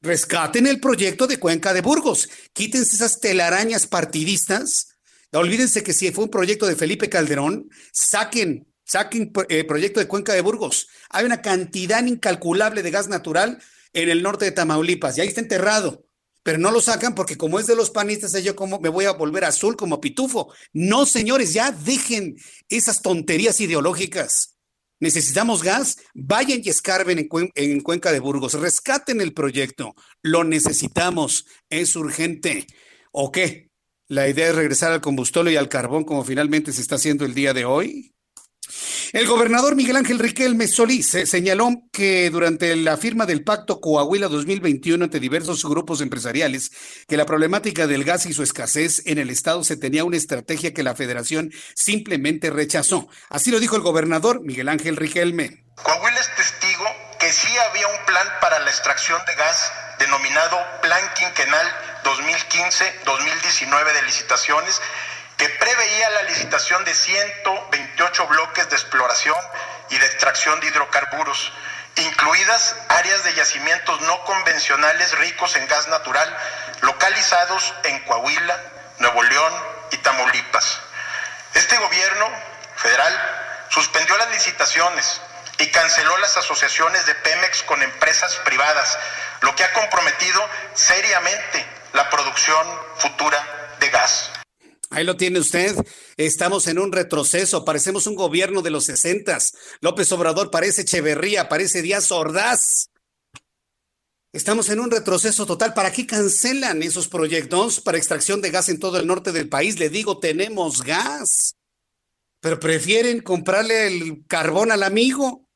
Rescaten el proyecto de Cuenca de Burgos. Quítense esas telarañas partidistas. Olvídense que si fue un proyecto de Felipe Calderón, saquen, saquen el eh, proyecto de Cuenca de Burgos. Hay una cantidad incalculable de gas natural en el norte de Tamaulipas y ahí está enterrado. Pero no lo sacan porque como es de los panistas, yo como me voy a volver azul como pitufo. No, señores, ya dejen esas tonterías ideológicas necesitamos gas, vayan y escarben en, Cuenca de Burgos, rescaten el proyecto, lo necesitamos, es urgente. ¿O qué? ¿La idea es regresar al combustible y al carbón como finalmente se está haciendo el día de hoy? El gobernador Miguel Ángel Riquelme Solís señaló que durante la firma del Pacto Coahuila 2021 entre diversos grupos empresariales, que la problemática del gas y su escasez en el estado se tenía una estrategia que la federación simplemente rechazó. Así lo dijo el gobernador Miguel Ángel Riquelme. Coahuila es testigo que sí había un plan para la extracción de gas denominado Plan Quinquenal 2015-2019 de licitaciones que preveía la licitación de 128 bloques de exploración y de extracción de hidrocarburos, incluidas áreas de yacimientos no convencionales ricos en gas natural localizados en Coahuila, Nuevo León y Tamaulipas. Este gobierno federal suspendió las licitaciones y canceló las asociaciones de Pemex con empresas privadas, lo que ha comprometido seriamente la producción futura de gas. Ahí lo tiene usted. Estamos en un retroceso. Parecemos un gobierno de los sesentas. López Obrador parece Echeverría, parece Díaz Ordaz. Estamos en un retroceso total. ¿Para qué cancelan esos proyectos para extracción de gas en todo el norte del país? Le digo, tenemos gas. Pero prefieren comprarle el carbón al amigo.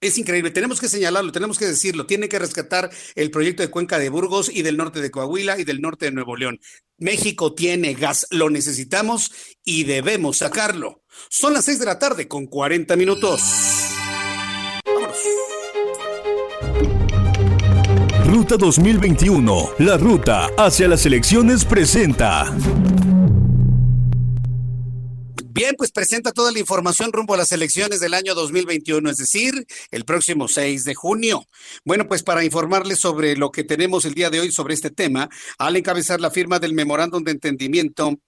Es increíble, tenemos que señalarlo, tenemos que decirlo, tiene que rescatar el proyecto de Cuenca de Burgos y del norte de Coahuila y del norte de Nuevo León. México tiene gas, lo necesitamos y debemos sacarlo. Son las seis de la tarde con 40 minutos. Vámonos. Ruta 2021, la ruta hacia las elecciones presenta. Bien, pues presenta toda la información rumbo a las elecciones del año 2021, es decir, el próximo 6 de junio. Bueno, pues para informarles sobre lo que tenemos el día de hoy sobre este tema, al encabezar la firma del memorándum de entendimiento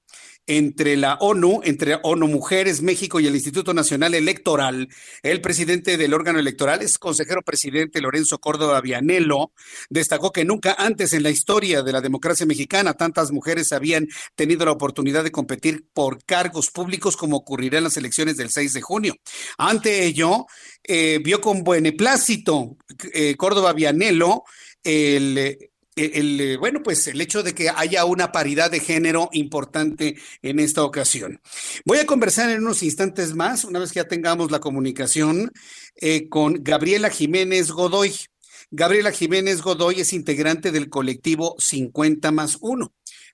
entre la ONU, entre ONU Mujeres México y el Instituto Nacional Electoral. El presidente del órgano electoral es consejero presidente Lorenzo Córdoba Vianelo. Destacó que nunca antes en la historia de la democracia mexicana tantas mujeres habían tenido la oportunidad de competir por cargos públicos como ocurrirá en las elecciones del 6 de junio. Ante ello, eh, vio con beneplácito eh, Córdoba Vianelo el el, eh, bueno, pues el hecho de que haya una paridad de género importante en esta ocasión. Voy a conversar en unos instantes más, una vez que ya tengamos la comunicación, eh, con Gabriela Jiménez Godoy. Gabriela Jiménez Godoy es integrante del colectivo 50 más 1.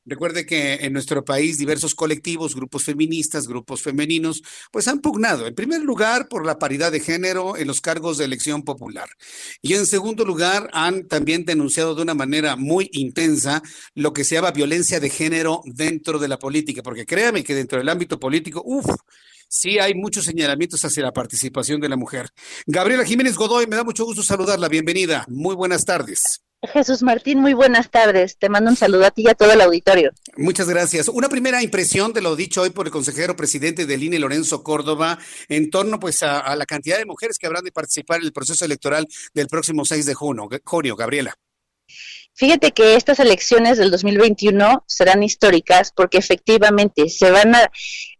Recuerde que en nuestro país diversos colectivos, grupos feministas, grupos femeninos, pues han pugnado, en primer lugar, por la paridad de género en los cargos de elección popular. Y en segundo lugar, han también denunciado de una manera muy intensa lo que se llama violencia de género dentro de la política, porque créame que dentro del ámbito político, uff, sí hay muchos señalamientos hacia la participación de la mujer. Gabriela Jiménez Godoy, me da mucho gusto saludarla. Bienvenida. Muy buenas tardes. Jesús Martín, muy buenas tardes. Te mando un saludo a ti y a todo el auditorio. Muchas gracias. Una primera impresión de lo dicho hoy por el consejero presidente del INE, Lorenzo Córdoba, en torno pues a, la cantidad de mujeres que habrán de participar en el proceso electoral del próximo 6 de junio. junio Gabriela. Fíjate que estas elecciones del 2021 serán históricas porque efectivamente se van a,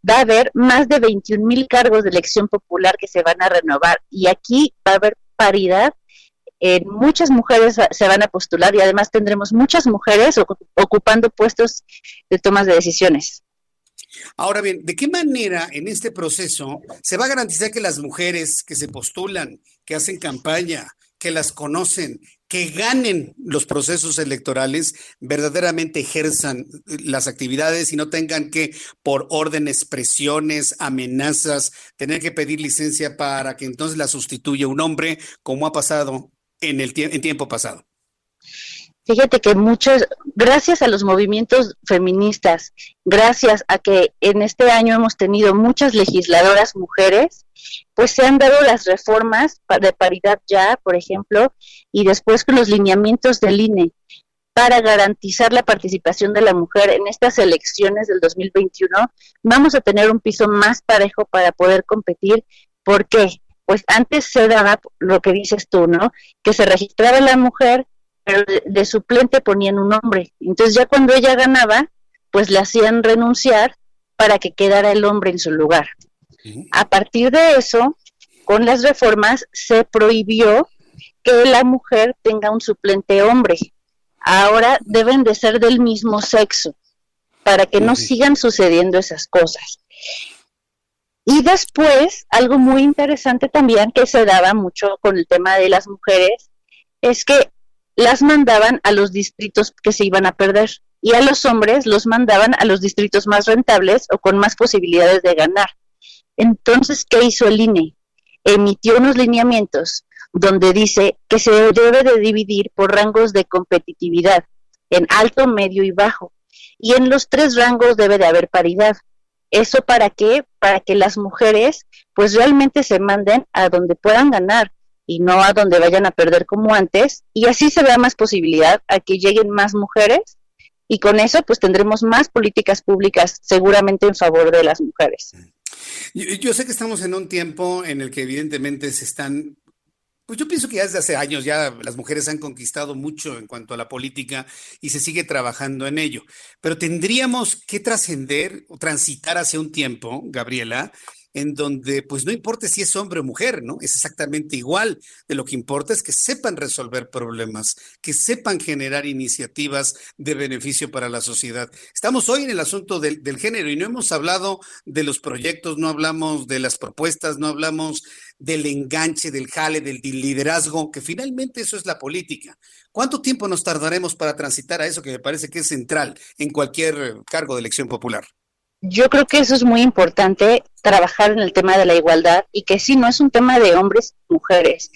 va a haber más de 21 mil cargos de elección popular que se van a renovar y aquí va a haber paridad eh, muchas mujeres se van a postular y además tendremos muchas mujeres ocupando puestos de tomas de decisiones. Ahora bien, ¿de qué manera en este proceso se va a garantizar que las mujeres que se postulan, que hacen campaña, que las conocen, que ganen los procesos electorales, verdaderamente ejerzan las actividades y no tengan que, por órdenes, presiones, amenazas, tener que pedir licencia para que entonces la sustituya un hombre, como ha pasado en el en tiempo pasado? Fíjate que muchos, gracias a los movimientos feministas, gracias a que en este año hemos tenido muchas legisladoras mujeres, pues se han dado las reformas de paridad ya, por ejemplo, y después con los lineamientos del INE para garantizar la participación de la mujer en estas elecciones del 2021, vamos a tener un piso más parejo para poder competir. ¿Por qué? Pues antes se daba lo que dices tú, ¿no? Que se registraba la mujer, pero de, suplente ponían un hombre. Entonces ya cuando ella ganaba, pues le hacían renunciar para que quedara el hombre en su lugar. A partir de eso, con las reformas se prohibió que la mujer tenga un suplente hombre. Ahora deben de ser del mismo sexo para que no sigan sucediendo esas cosas. Y después, algo muy interesante también que se daba mucho con el tema de las mujeres, es que las mandaban a los distritos que se iban a perder y a los hombres los mandaban a los distritos más rentables o con más posibilidades de ganar. Entonces, ¿qué hizo el INE? Emitió unos lineamientos donde dice que se debe de dividir por rangos de competitividad, en alto, medio y bajo. Y en los tres rangos debe de haber paridad. ¿Eso para qué? Para que las mujeres pues realmente se manden a donde puedan ganar y no a donde vayan a perder como antes y así se vea más posibilidad a que lleguen más mujeres y con eso pues tendremos más políticas públicas seguramente en favor de las mujeres. Yo, sé que estamos en un tiempo en el que evidentemente se están pues yo pienso que ya desde hace años ya las mujeres han conquistado mucho en cuanto a la política y se sigue trabajando en ello. Pero tendríamos que trascender o transitar hacia un tiempo, Gabriela, en donde pues no importa si es hombre o mujer, ¿no? Es exactamente igual. De lo que importa es que sepan resolver problemas, que sepan generar iniciativas de beneficio para la sociedad. Estamos hoy en el asunto del, del género y no hemos hablado de los proyectos, no hablamos de las propuestas, no hablamos del enganche, del jale, del liderazgo, que finalmente eso es la política. ¿Cuánto tiempo nos tardaremos para transitar a eso que me parece que es central en cualquier cargo de elección popular? Yo creo que eso es muy importante, trabajar en el tema de la igualdad y que sí, no es un tema de hombres y mujeres.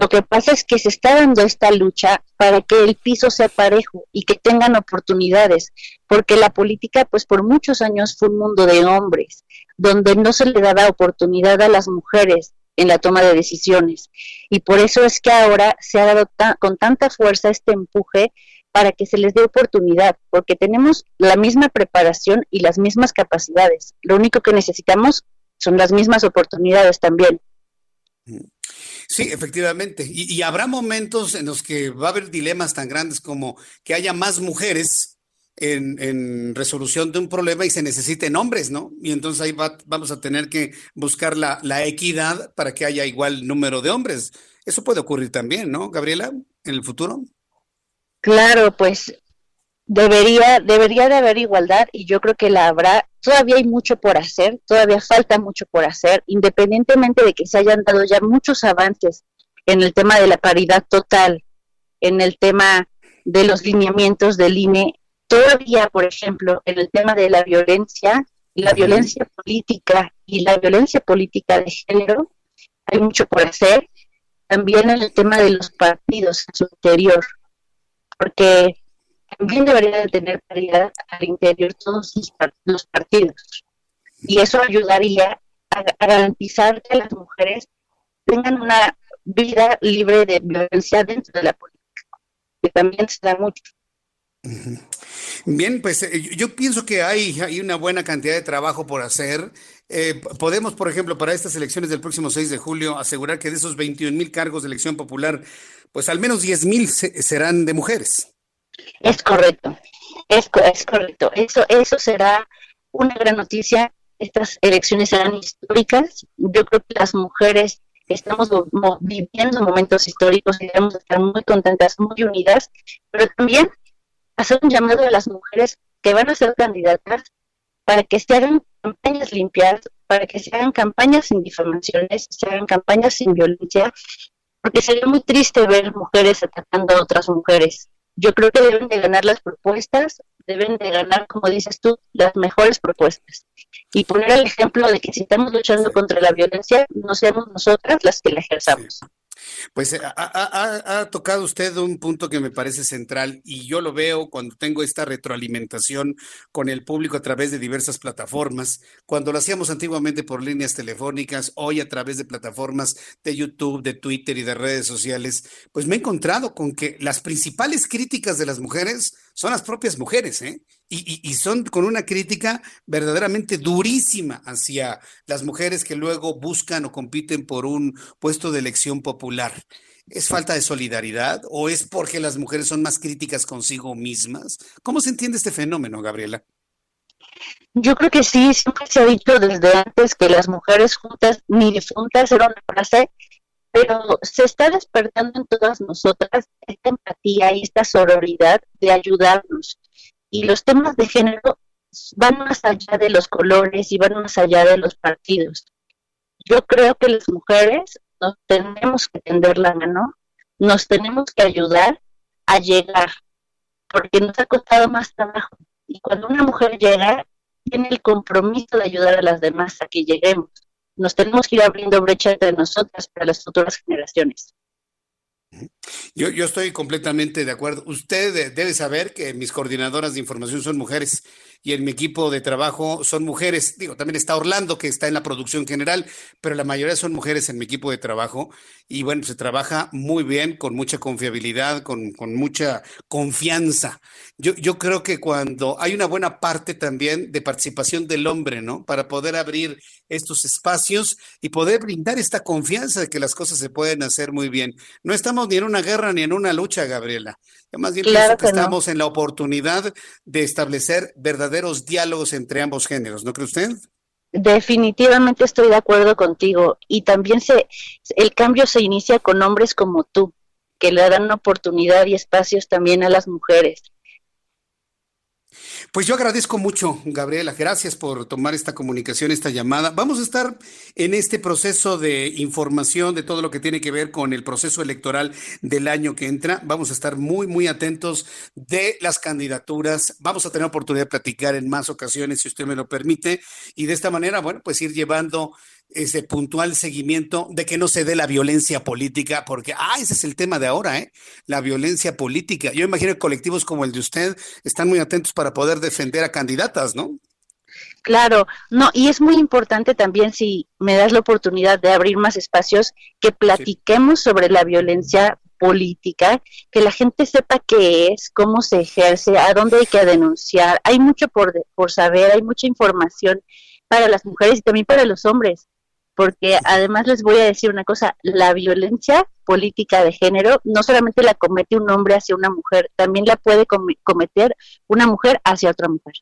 Lo que pasa es que se está dando esta lucha para que el piso sea parejo y que tengan oportunidades, porque la política, pues por muchos años fue un mundo de hombres, donde no se le daba oportunidad a las mujeres en la toma de decisiones. Y por eso es que ahora se ha dado con tanta fuerza este empuje para que se les dé oportunidad, porque tenemos la misma preparación y las mismas capacidades. Lo único que necesitamos son las mismas oportunidades también. Sí, efectivamente. Y, habrá momentos en los que va a haber dilemas tan grandes como que haya más mujeres en, resolución de un problema y se necesiten hombres, ¿no? Y entonces ahí vamos a tener que buscar la, la equidad para que haya igual número de hombres. Eso puede ocurrir también, ¿no, Gabriela, en el futuro? Claro, pues debería, debería de haber igualdad y yo creo que la habrá. Todavía hay mucho por hacer, todavía falta mucho por hacer, independientemente de que se hayan dado ya muchos avances en el tema de la paridad total, en el tema de los lineamientos del INE, todavía, por ejemplo, en el tema de la violencia, la violencia política y la violencia política de género, hay mucho por hacer. También en el tema de los partidos en su interior, porque también debería de tener paridad al interior todos los partidos. Y eso ayudaría a, garantizar que las mujeres tengan una vida libre de violencia dentro de la política, que también se da mucho. Bien, pues eh, yo pienso que hay, hay una buena cantidad de trabajo por hacer. Eh, podemos, por ejemplo, para estas elecciones del próximo 6 de julio, asegurar que de esos 21 mil cargos de elección popular, pues al menos 10 mil serán de mujeres. Es correcto, es, es correcto. Eso, eso será una gran noticia. Estas elecciones serán históricas. Yo creo que las mujeres estamos viviendo momentos históricos y debemos estar muy contentas, muy unidas, pero también hacer un llamado a las mujeres que van a ser candidatas para que se hagan campañas limpias, para que se hagan campañas sin difamaciones, se hagan campañas sin violencia porque sería muy triste ver mujeres atacando a otras mujeres. Yo creo que deben de ganar las propuestas, deben de ganar, como dices tú, las mejores propuestas. Y poner el ejemplo de que si estamos luchando contra la violencia, no seamos nosotras las que la ejerzamos. Pues eh, ha, tocado usted un punto que me parece central y yo lo veo cuando tengo esta retroalimentación con el público a través de diversas plataformas. Cuando lo hacíamos antiguamente por líneas telefónicas, hoy a través de plataformas de YouTube, de Twitter y de redes sociales, pues me he encontrado con que las principales críticas de las mujeres son las propias mujeres, ¿eh? Y, son con una crítica verdaderamente durísima hacia las mujeres que luego buscan o compiten por un puesto de elección popular. ¿Es falta de solidaridad o es porque las mujeres son más críticas consigo mismas? ¿Cómo se entiende este fenómeno, Gabriela? Yo creo que sí, siempre se ha dicho desde antes que las mujeres juntas ni difuntas era una frase, pero se está despertando en todas nosotras esta empatía y esta sororidad de ayudarnos y los temas de género van más allá de los colores y van más allá de los partidos. Yo creo que las mujeres nos tenemos que tender la mano, nos tenemos que ayudar a llegar, porque nos ha costado más trabajo. Y cuando una mujer llega, tiene el compromiso de ayudar a las demás a que lleguemos. Nos tenemos que ir abriendo brecha entre nosotras para las futuras generaciones. Yo, yo estoy completamente de acuerdo. Usted debe saber que mis coordinadoras de información son mujeres y en mi equipo de trabajo son mujeres. Digo, también está Orlando, que está en la producción general, pero la mayoría son mujeres en mi equipo de trabajo. Y bueno, se trabaja muy bien, con mucha confiabilidad, con, con mucha confianza. Yo, yo creo que cuando hay una buena parte también de participación del hombre, ¿no? Para poder abrir estos espacios y poder brindar esta confianza de que las cosas se pueden hacer muy bien. No estamos ni en una guerra ni en una lucha, Gabriela. Más bien pienso que, estamos en la oportunidad de establecer verdaderos diálogos entre ambos géneros, ¿no cree usted? Definitivamente estoy de acuerdo contigo y también se el cambio se inicia con hombres como tú que le dan oportunidad y espacios también a las mujeres. Pues yo agradezco mucho, Gabriela. Gracias por tomar esta comunicación, esta llamada. Vamos a estar en este proceso de información de todo lo que tiene que ver con el proceso electoral del año que entra. Vamos a estar muy, muy atentos de las candidaturas. Vamos a tener oportunidad de platicar en más ocasiones, si usted me lo permite. Y de esta manera, bueno, pues ir llevando ese puntual seguimiento de que no se dé la violencia política, porque, ah, ese es el tema de ahora, ¿eh? La violencia política. Yo imagino que colectivos como el de usted están muy atentos para poder defender a candidatas, ¿no? Claro, no, y es muy importante también si me das la oportunidad de abrir más espacios, que platiquemos sobre la violencia política, que la gente sepa qué es, cómo se ejerce, a dónde hay que denunciar. Hay mucho por, por saber, hay mucha información para las mujeres y también para los hombres porque además les voy a decir una cosa, la violencia política de género no solamente la comete un hombre hacia una mujer, también la puede cometer una mujer hacia otra mujer.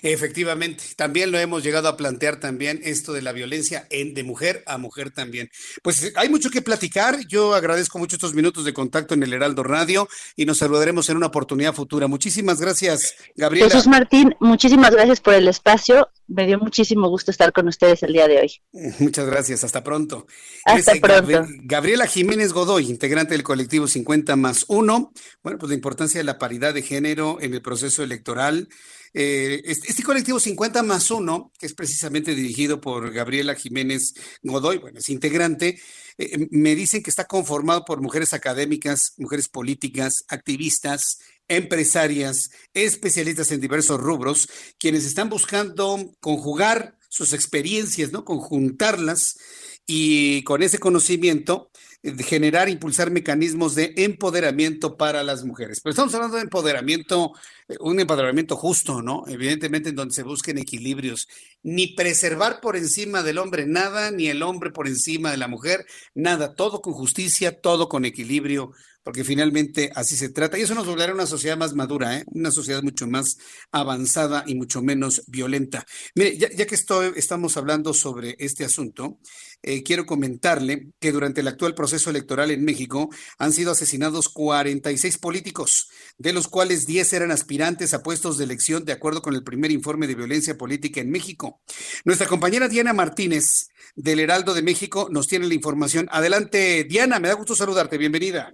Efectivamente, también lo hemos llegado a plantear también esto de la violencia en, de mujer a mujer también. Pues hay mucho que platicar. Yo agradezco mucho estos minutos de contacto en el Heraldo Radio y nos saludaremos en una oportunidad futura. Muchísimas gracias, Gabriela. Jesús Martín, muchísimas gracias por el espacio. Me dio muchísimo gusto estar con ustedes el día de hoy. Muchas gracias. Hasta pronto. Hasta pronto. Gabriela Jiménez Godoy, integrante del colectivo 50 más 1. Bueno, pues la importancia de la paridad de género en el proceso electoral. Eh, este, colectivo 50 más 1, que es precisamente dirigido por Gabriela Jiménez Godoy, bueno, es integrante, eh, me dicen que está conformado por mujeres académicas, mujeres políticas, activistas, empresarias, especialistas en diversos rubros, quienes están buscando conjugar sus experiencias, ¿no? Conjuntarlas y con ese conocimiento eh, generar, impulsar mecanismos de empoderamiento para las mujeres. Pero estamos hablando de empoderamiento, un empoderamiento justo, ¿no? Evidentemente en donde se busquen equilibrios. Ni preservar por encima del hombre nada, ni el hombre por encima de la mujer, nada. Todo con justicia, todo con equilibrio, porque finalmente así se trata. Y eso nos volverá una sociedad más madura, ¿eh? una sociedad mucho más avanzada y mucho menos violenta. Mire, ya, que estamos hablando sobre este asunto, eh, quiero comentarle que durante el actual proceso electoral en México han sido asesinados 46 políticos, de los cuales 10 eran aspirantes a puestos de elección de acuerdo con el primer informe de violencia política en México. Nuestra compañera Diana Martínez del Heraldo de México nos tiene la información. Adelante, Diana, me da gusto saludarte. Bienvenida.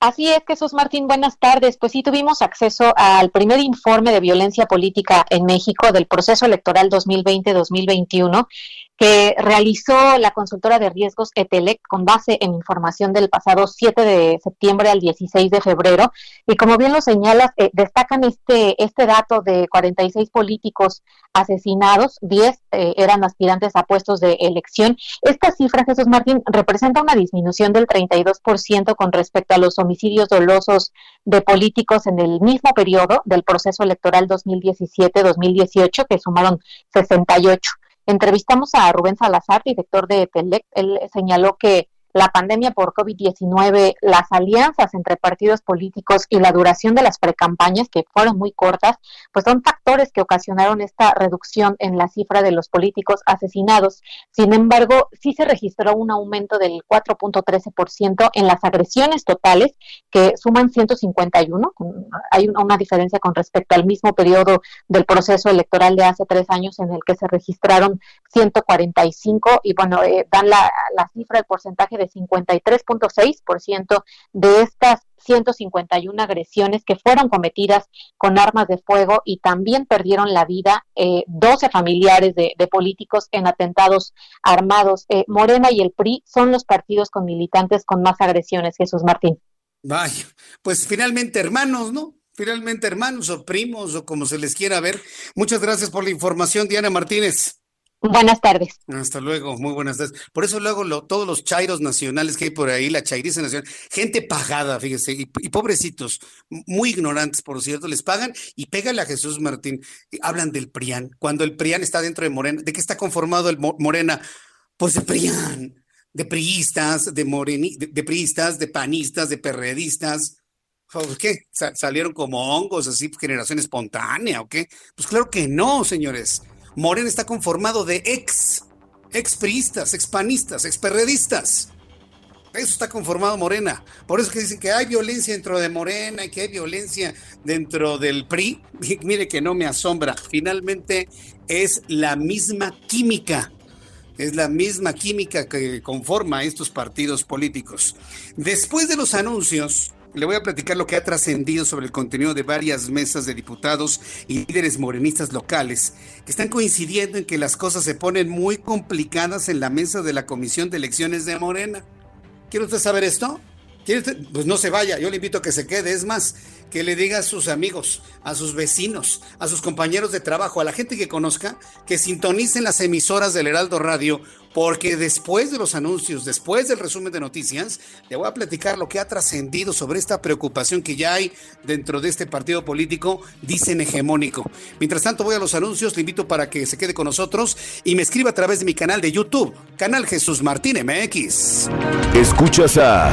Así es, Jesús Martín, buenas tardes. Pues sí, tuvimos acceso al primer informe de violencia política en México del proceso electoral 2020-2021 que realizó la consultora de riesgos ETELEC con base en información del pasado 7 de septiembre al 16 de febrero. Y como bien lo señalas, eh, destacan este, este dato de 46 políticos asesinados, 10 eh, eran aspirantes a puestos de elección. Esta cifra, Jesús Martín, representa una disminución del 32% con respecto a los homicidios dolosos de políticos en el mismo periodo del proceso electoral 2017-2018, que sumaron 68. Entrevistamos a Rubén Salazar, director de Telec. Él señaló que la pandemia por COVID-19, las alianzas entre partidos políticos y la duración de las precampañas, que fueron muy cortas, pues son factores que ocasionaron esta reducción en la cifra de los políticos asesinados. Sin embargo, sí se registró un aumento del 4.13% en las agresiones totales, que suman 151. Hay una diferencia con respecto al mismo periodo del proceso electoral de hace tres años en el que se registraron 145 y bueno, eh, dan la, la cifra, el porcentaje de 53.6% de estas 151 agresiones que fueron cometidas con armas de fuego y también perdieron la vida eh, 12 familiares de, políticos en atentados armados. Eh, Morena y el PRI son los partidos con militantes con más agresiones, Jesús Martín. Vaya, pues finalmente hermanos, ¿no? Finalmente hermanos o primos o como se les quiera ver. Muchas gracias por la información, Diana Martínez. Buenas tardes. Hasta luego, muy buenas tardes. Por eso luego lo, todos los chairos nacionales que hay por ahí, la chairiza nacional, gente pagada, fíjese, y, pobrecitos, muy ignorantes, por cierto, les pagan y pégale a Jesús Martín. Hablan del PRIAN, cuando el PRIAN está dentro de Morena. ¿De qué está conformado el Morena? Pues de PRIAN, de priistas, de, moreni, de, priistas, de panistas, de perredistas. ¿Qué? ¿Salieron como hongos, así, generación espontánea o qué? Pues claro que no, señores. Morena está conformado de ex, ex priistas, ex panistas, ex perredistas. Eso está conformado Morena. Por eso que dicen que hay violencia dentro de Morena y que hay violencia dentro del PRI. mire que no me asombra. Finalmente es la misma química. Es la misma química que conforma estos partidos políticos. Después de los anuncios, le voy a platicar lo que ha trascendido sobre el contenido de varias mesas de diputados y líderes morenistas locales que están coincidiendo en que las cosas se ponen muy complicadas en la mesa de la Comisión de Elecciones de Morena. ¿Quiere usted saber esto? Pues no se vaya, yo le invito a que se quede. Es más, que le diga a sus amigos, a sus vecinos, a sus compañeros de trabajo, a la gente que conozca, que sintonicen las emisoras del Heraldo Radio, porque después de los anuncios, después del resumen de noticias, le voy a platicar lo que ha trascendido sobre esta preocupación que ya hay dentro de este partido político, dicen hegemónico. Mientras tanto, voy a los anuncios, le invito para que se quede con nosotros y me escriba a través de mi canal de YouTube, canal Jesús Martín MX. Escuchas a...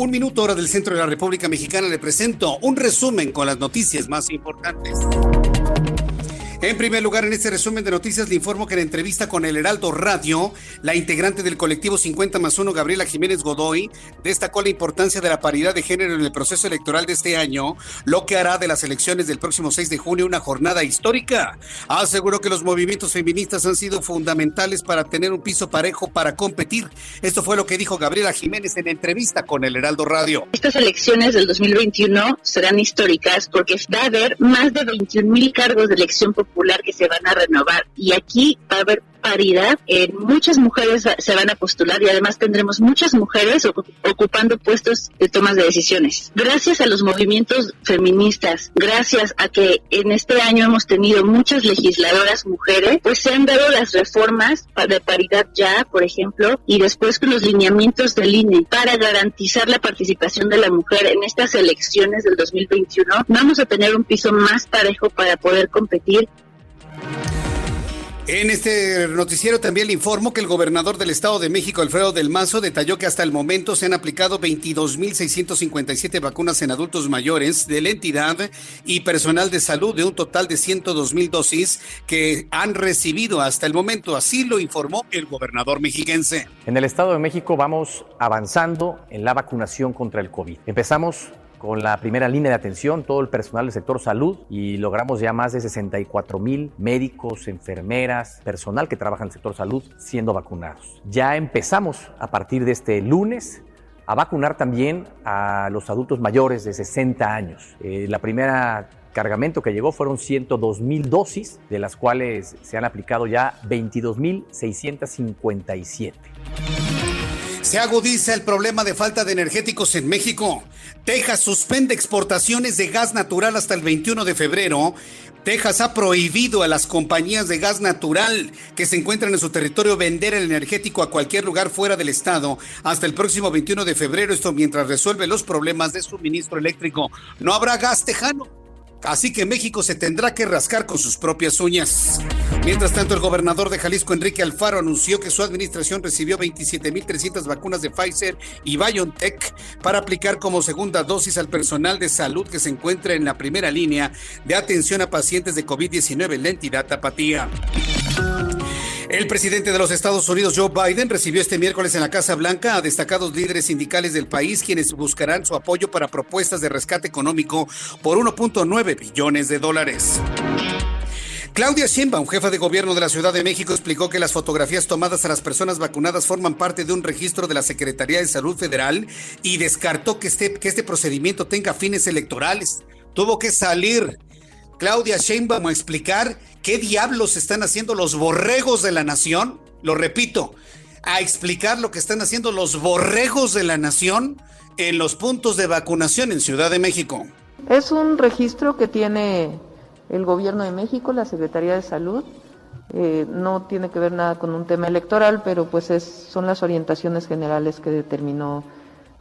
Un minuto hora del centro de la República Mexicana le presento un resumen con las noticias más importantes. En primer lugar, en este resumen de noticias le informo que en entrevista con el Heraldo Radio, la integrante del colectivo 50 más 1, Gabriela Jiménez Godoy, destacó la importancia de la paridad de género en el proceso electoral de este año, lo que hará de las elecciones del próximo 6 de junio una jornada histórica. Aseguró que los movimientos feministas han sido fundamentales para tener un piso parejo para competir. Esto fue lo que dijo Gabriela Jiménez en entrevista con el Heraldo Radio. Estas elecciones del 2021 serán históricas porque va a haber más de 21 mil cargos de elección popular que se van a renovar. Y aquí va a haber paridad, eh, muchas mujeres se van a postular y además tendremos muchas mujeres ocupando puestos de tomas de decisiones. Gracias a los movimientos feministas, gracias a que en este año hemos tenido muchas legisladoras mujeres, pues se han dado las reformas de paridad ya, por ejemplo, y después con los lineamientos del INE para garantizar la participación de la mujer en estas elecciones del 2021, vamos a tener un piso más parejo para poder competir en este noticiero también le informo que el gobernador del Estado de México, Alfredo del Mazo, detalló que hasta el momento se han aplicado 22.657 vacunas en adultos mayores de la entidad y personal de salud de un total de 102.000 dosis que han recibido hasta el momento. Así lo informó el gobernador mexiquense. En el Estado de México vamos avanzando en la vacunación contra el COVID. Empezamos con la primera línea de atención, todo el personal del sector salud y logramos ya más de 64 mil médicos, enfermeras, personal que trabaja en el sector salud siendo vacunados. Ya empezamos a partir de este lunes a vacunar también a los adultos mayores de 60 años. Eh, la primera cargamento que llegó fueron 102 mil dosis, de las cuales se han aplicado ya 22 mil 657. Se agudiza el problema de falta de energéticos en México. Texas suspende exportaciones de gas natural hasta el 21 de febrero. Texas ha prohibido a las compañías de gas natural que se encuentran en su territorio vender el energético a cualquier lugar fuera del estado hasta el próximo 21 de febrero. Esto mientras resuelve los problemas de suministro eléctrico. No habrá gas tejano. Así que México se tendrá que rascar con sus propias uñas. Mientras tanto, el gobernador de Jalisco, Enrique Alfaro, anunció que su administración recibió 27.300 vacunas de Pfizer y BioNTech para aplicar como segunda dosis al personal de salud que se encuentra en la primera línea de atención a pacientes de COVID-19 en la entidad. El presidente de los Estados Unidos, Joe Biden, recibió este miércoles en la Casa Blanca a destacados líderes sindicales del país, quienes buscarán su apoyo para propuestas de rescate económico por 1.9 billones de dólares. Claudia Sheinbaum, jefa de gobierno de la Ciudad de México, explicó que las fotografías tomadas a las personas vacunadas forman parte de un registro de la Secretaría de Salud Federal y descartó que este, que este procedimiento tenga fines electorales. Tuvo que salir Claudia Sheinbaum a explicar qué diablos están haciendo los borregos de la nación. Lo repito, a explicar lo que están haciendo los borregos de la nación en los puntos de vacunación en Ciudad de México. Es un registro que tiene el Gobierno de México, la Secretaría de Salud. Eh, no tiene que ver nada con un tema electoral, pero pues es, son las orientaciones generales que determinó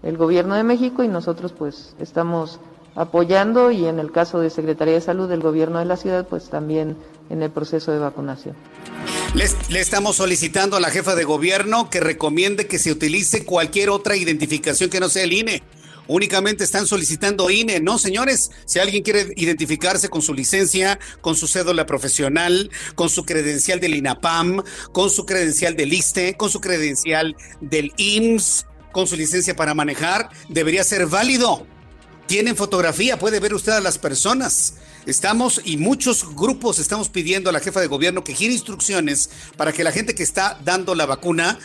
el Gobierno de México y nosotros pues estamos apoyando y en el caso de Secretaría de Salud del Gobierno de la ciudad, pues también en el proceso de vacunación. Le, estamos solicitando a la jefa de gobierno que recomiende que se utilice cualquier otra identificación que no sea el INE. Únicamente están solicitando INE, ¿no, señores? Si alguien quiere identificarse con su licencia, con su cédula profesional, con su credencial del INAPAM, con su credencial del ISTE, con su credencial del IMSS, con su licencia para manejar, debería ser válido tienen fotografía, puede ver usted a las personas. Estamos y muchos grupos estamos pidiendo a la jefa de gobierno que gire instrucciones para que la gente que está dando la vacuna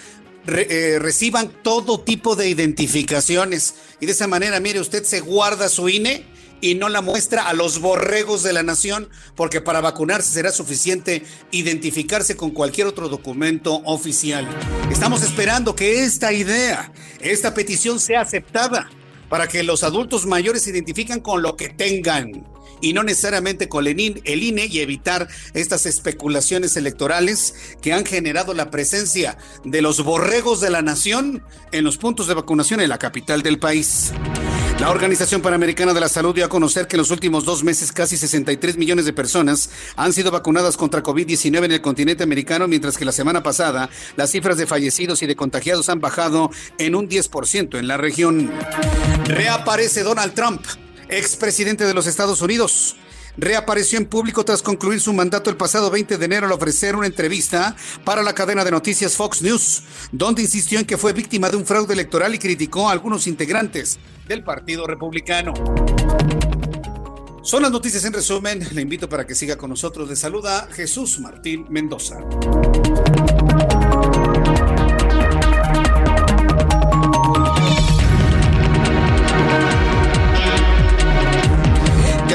eh, reciban todo tipo de identificaciones. Y de esa manera, mire, usted se guarda su INE y no la muestra a los borregos de la nación, porque para vacunarse será suficiente identificarse con cualquier otro documento oficial. Estamos esperando que esta idea, esta petición sea aceptada para que los adultos mayores se identifiquen con lo que tengan y no necesariamente con el INE y evitar estas especulaciones electorales que han generado la presencia de los borregos de la nación en los puntos de vacunación en la capital del país. La Organización Panamericana de la Salud dio a conocer que en los últimos dos meses casi 63 millones de personas han sido vacunadas contra COVID-19 en el continente americano, mientras que la semana pasada las cifras de fallecidos y de contagiados han bajado en un 10% en la región. Reaparece Donald Trump, expresidente de los Estados Unidos reapareció en público tras concluir su mandato el pasado 20 de enero al ofrecer una entrevista para la cadena de noticias Fox News, donde insistió en que fue víctima de un fraude electoral y criticó a algunos integrantes del Partido Republicano. Son las noticias en resumen. Le invito para que siga con nosotros. Le saluda Jesús Martín Mendoza.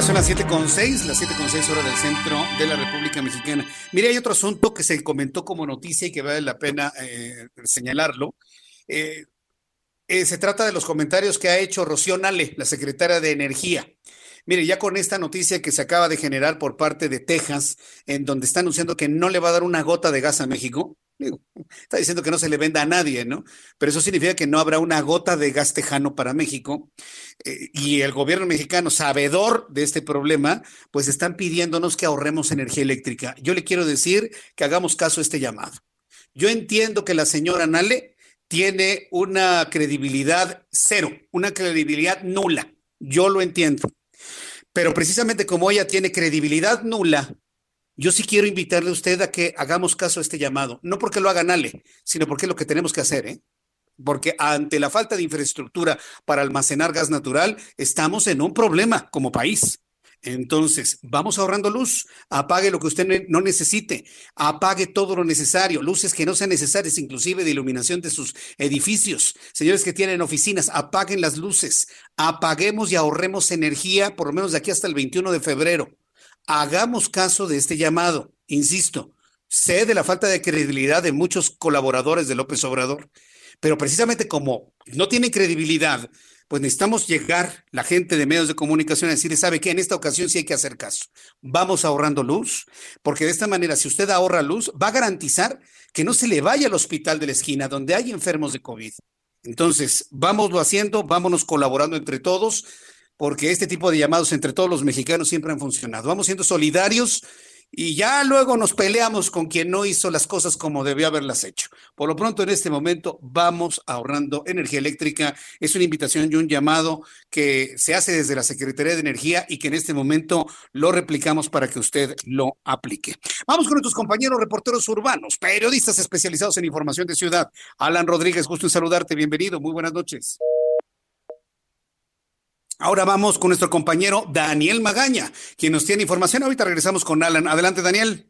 Son las 7.6, las 7.6 horas del centro de la República Mexicana. Mire, hay otro asunto que se comentó como noticia y que vale la pena eh, señalarlo. Eh, eh, se trata de los comentarios que ha hecho Rocío Nale, la secretaria de Energía. Mire, ya con esta noticia que se acaba de generar por parte de Texas, en donde está anunciando que no le va a dar una gota de gas a México, está diciendo que no se le venda a nadie, ¿no? Pero eso significa que no habrá una gota de gas tejano para México. Eh, y el gobierno mexicano, sabedor de este problema, pues están pidiéndonos que ahorremos energía eléctrica. Yo le quiero decir que hagamos caso a este llamado. Yo entiendo que la señora Nale tiene una credibilidad cero, una credibilidad nula. Yo lo entiendo. Pero precisamente como ella tiene credibilidad nula, yo sí quiero invitarle a usted a que hagamos caso a este llamado. No porque lo haga Nale, sino porque es lo que tenemos que hacer, ¿eh? porque ante la falta de infraestructura para almacenar gas natural, estamos en un problema como país. Entonces, vamos ahorrando luz, apague lo que usted no necesite, apague todo lo necesario, luces que no sean necesarias, inclusive de iluminación de sus edificios. Señores que tienen oficinas, apaguen las luces, apaguemos y ahorremos energía, por lo menos de aquí hasta el 21 de febrero. Hagamos caso de este llamado, insisto, sé de la falta de credibilidad de muchos colaboradores de López Obrador, pero precisamente como no tienen credibilidad, pues necesitamos llegar, la gente de medios de comunicación, a decirle, ¿sabe qué? En esta ocasión sí hay que hacer caso. Vamos ahorrando luz, porque de esta manera, si usted ahorra luz, va a garantizar que no se le vaya al hospital de la esquina donde hay enfermos de COVID. Entonces, vámonos haciendo, vámonos colaborando entre todos, porque este tipo de llamados entre todos los mexicanos siempre han funcionado. Vamos siendo solidarios y ya luego nos peleamos con quien no hizo las cosas como debió haberlas hecho. Por lo pronto, en este momento, vamos ahorrando energía eléctrica. Es una invitación y un llamado que se hace desde la Secretaría de Energía y que en este momento lo replicamos para que usted lo aplique. Vamos con nuestros compañeros reporteros urbanos, periodistas especializados en información de ciudad. Alan Rodríguez, gusto en saludarte. Bienvenido. Muy buenas noches. Ahora vamos con nuestro compañero Daniel Magaña, quien nos tiene información. Ahorita regresamos con Alan. Adelante, Daniel.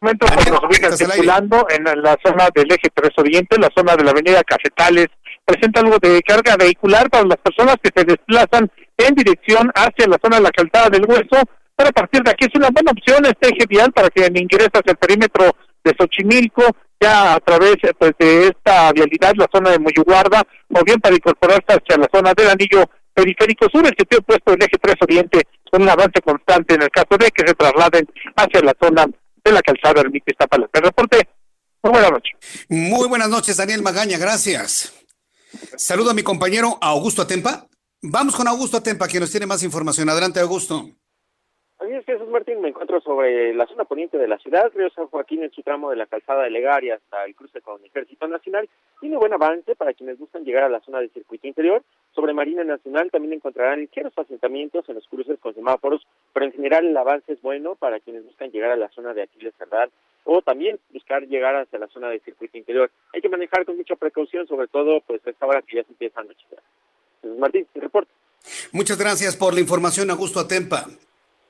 Momento que nos ubican circulando en la zona del eje 3 Oriente, la zona de la avenida Cafetales, presenta algo de carga vehicular para las personas que se desplazan en dirección hacia la zona de la calzada del hueso. Para partir de aquí es una buena opción este eje vial para quien ingresa hacia el perímetro de Xochimilco, ya a través pues, de esta vialidad, la zona de Moyuguarda, o bien para incorporarse hacia la zona del anillo periférico sur, el sentido opuesto del eje 3 Oriente, con un avance constante en el caso de que se trasladen hacia la zona de la calzada Ermita Iztapalapa. El reporte, muy buenas noches. Muy buenas noches, Daniel Magaña, gracias. Saludo a mi compañero Augusto Atempa. Vamos con Augusto Atempa, quien nos tiene más información. Adelante, Augusto. Así es, Jesús Martín, me encuentro sobre la zona poniente de la ciudad, Río San Joaquín, en su tramo de la calzada de Legaria hasta el cruce con el Ejército Nacional. Tiene buen avance para quienes buscan llegar a la zona del circuito interior. Sobre Marina Nacional también encontrarán ligeros asentamientos en los cruces con semáforos, pero en general el avance es bueno para quienes buscan llegar a la zona de Aquiles Cerdán o también buscar llegar hacia la zona del circuito interior. Hay que manejar con mucha precaución, sobre todo pues a esta hora que ya se empieza a anochecer. Jesús Martín, reporte. Muchas gracias por la información, Augusto Atempa.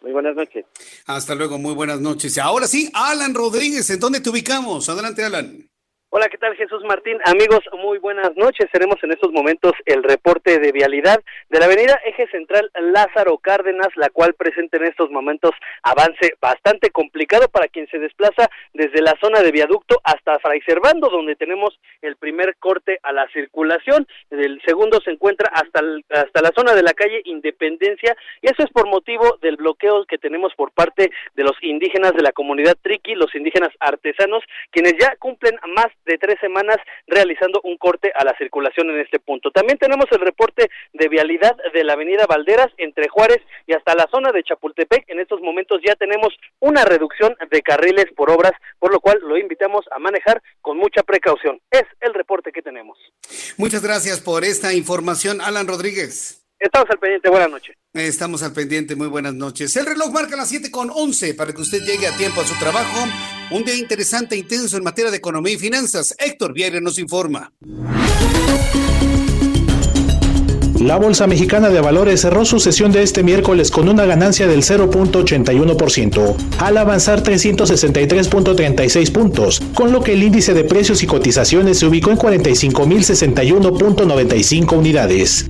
Muy buenas noches. Hasta luego, muy buenas noches. Ahora sí, Alan Rodríguez, ¿en dónde te ubicamos? Adelante, Alan. Hola, ¿qué tal Jesús Martín? Amigos, muy buenas noches. Tenemos en estos momentos el reporte de vialidad de la avenida Eje Central Lázaro Cárdenas, la cual presenta en estos momentos avance bastante complicado para quien se desplaza desde la zona de viaducto hasta Fray Servando, donde tenemos el primer corte a la circulación. El segundo se encuentra hasta, hasta la zona de la calle Independencia y eso es por motivo del bloqueo que tenemos por parte de los indígenas de la comunidad Triqui, los indígenas artesanos, quienes ya cumplen más de tres semanas realizando un corte a la circulación en este punto. También tenemos el reporte de vialidad de la avenida Valderas entre Juárez y hasta la zona de Chapultepec. En estos momentos ya tenemos una reducción de carriles por obras, por lo cual lo invitamos a manejar con mucha precaución. Es el reporte que tenemos. Muchas gracias por esta información, Alan Rodríguez. Estamos al pendiente, buenas noches. Estamos al pendiente, muy buenas noches. El reloj marca las 7 con 11 para que usted llegue a tiempo a su trabajo. Un día interesante e intenso en materia de economía y finanzas. Héctor Vieira nos informa. La Bolsa Mexicana de Valores cerró su sesión de este miércoles con una ganancia del 0.81%, al avanzar 363.36 puntos, con lo que el índice de precios y cotizaciones se ubicó en 45.061.95 unidades.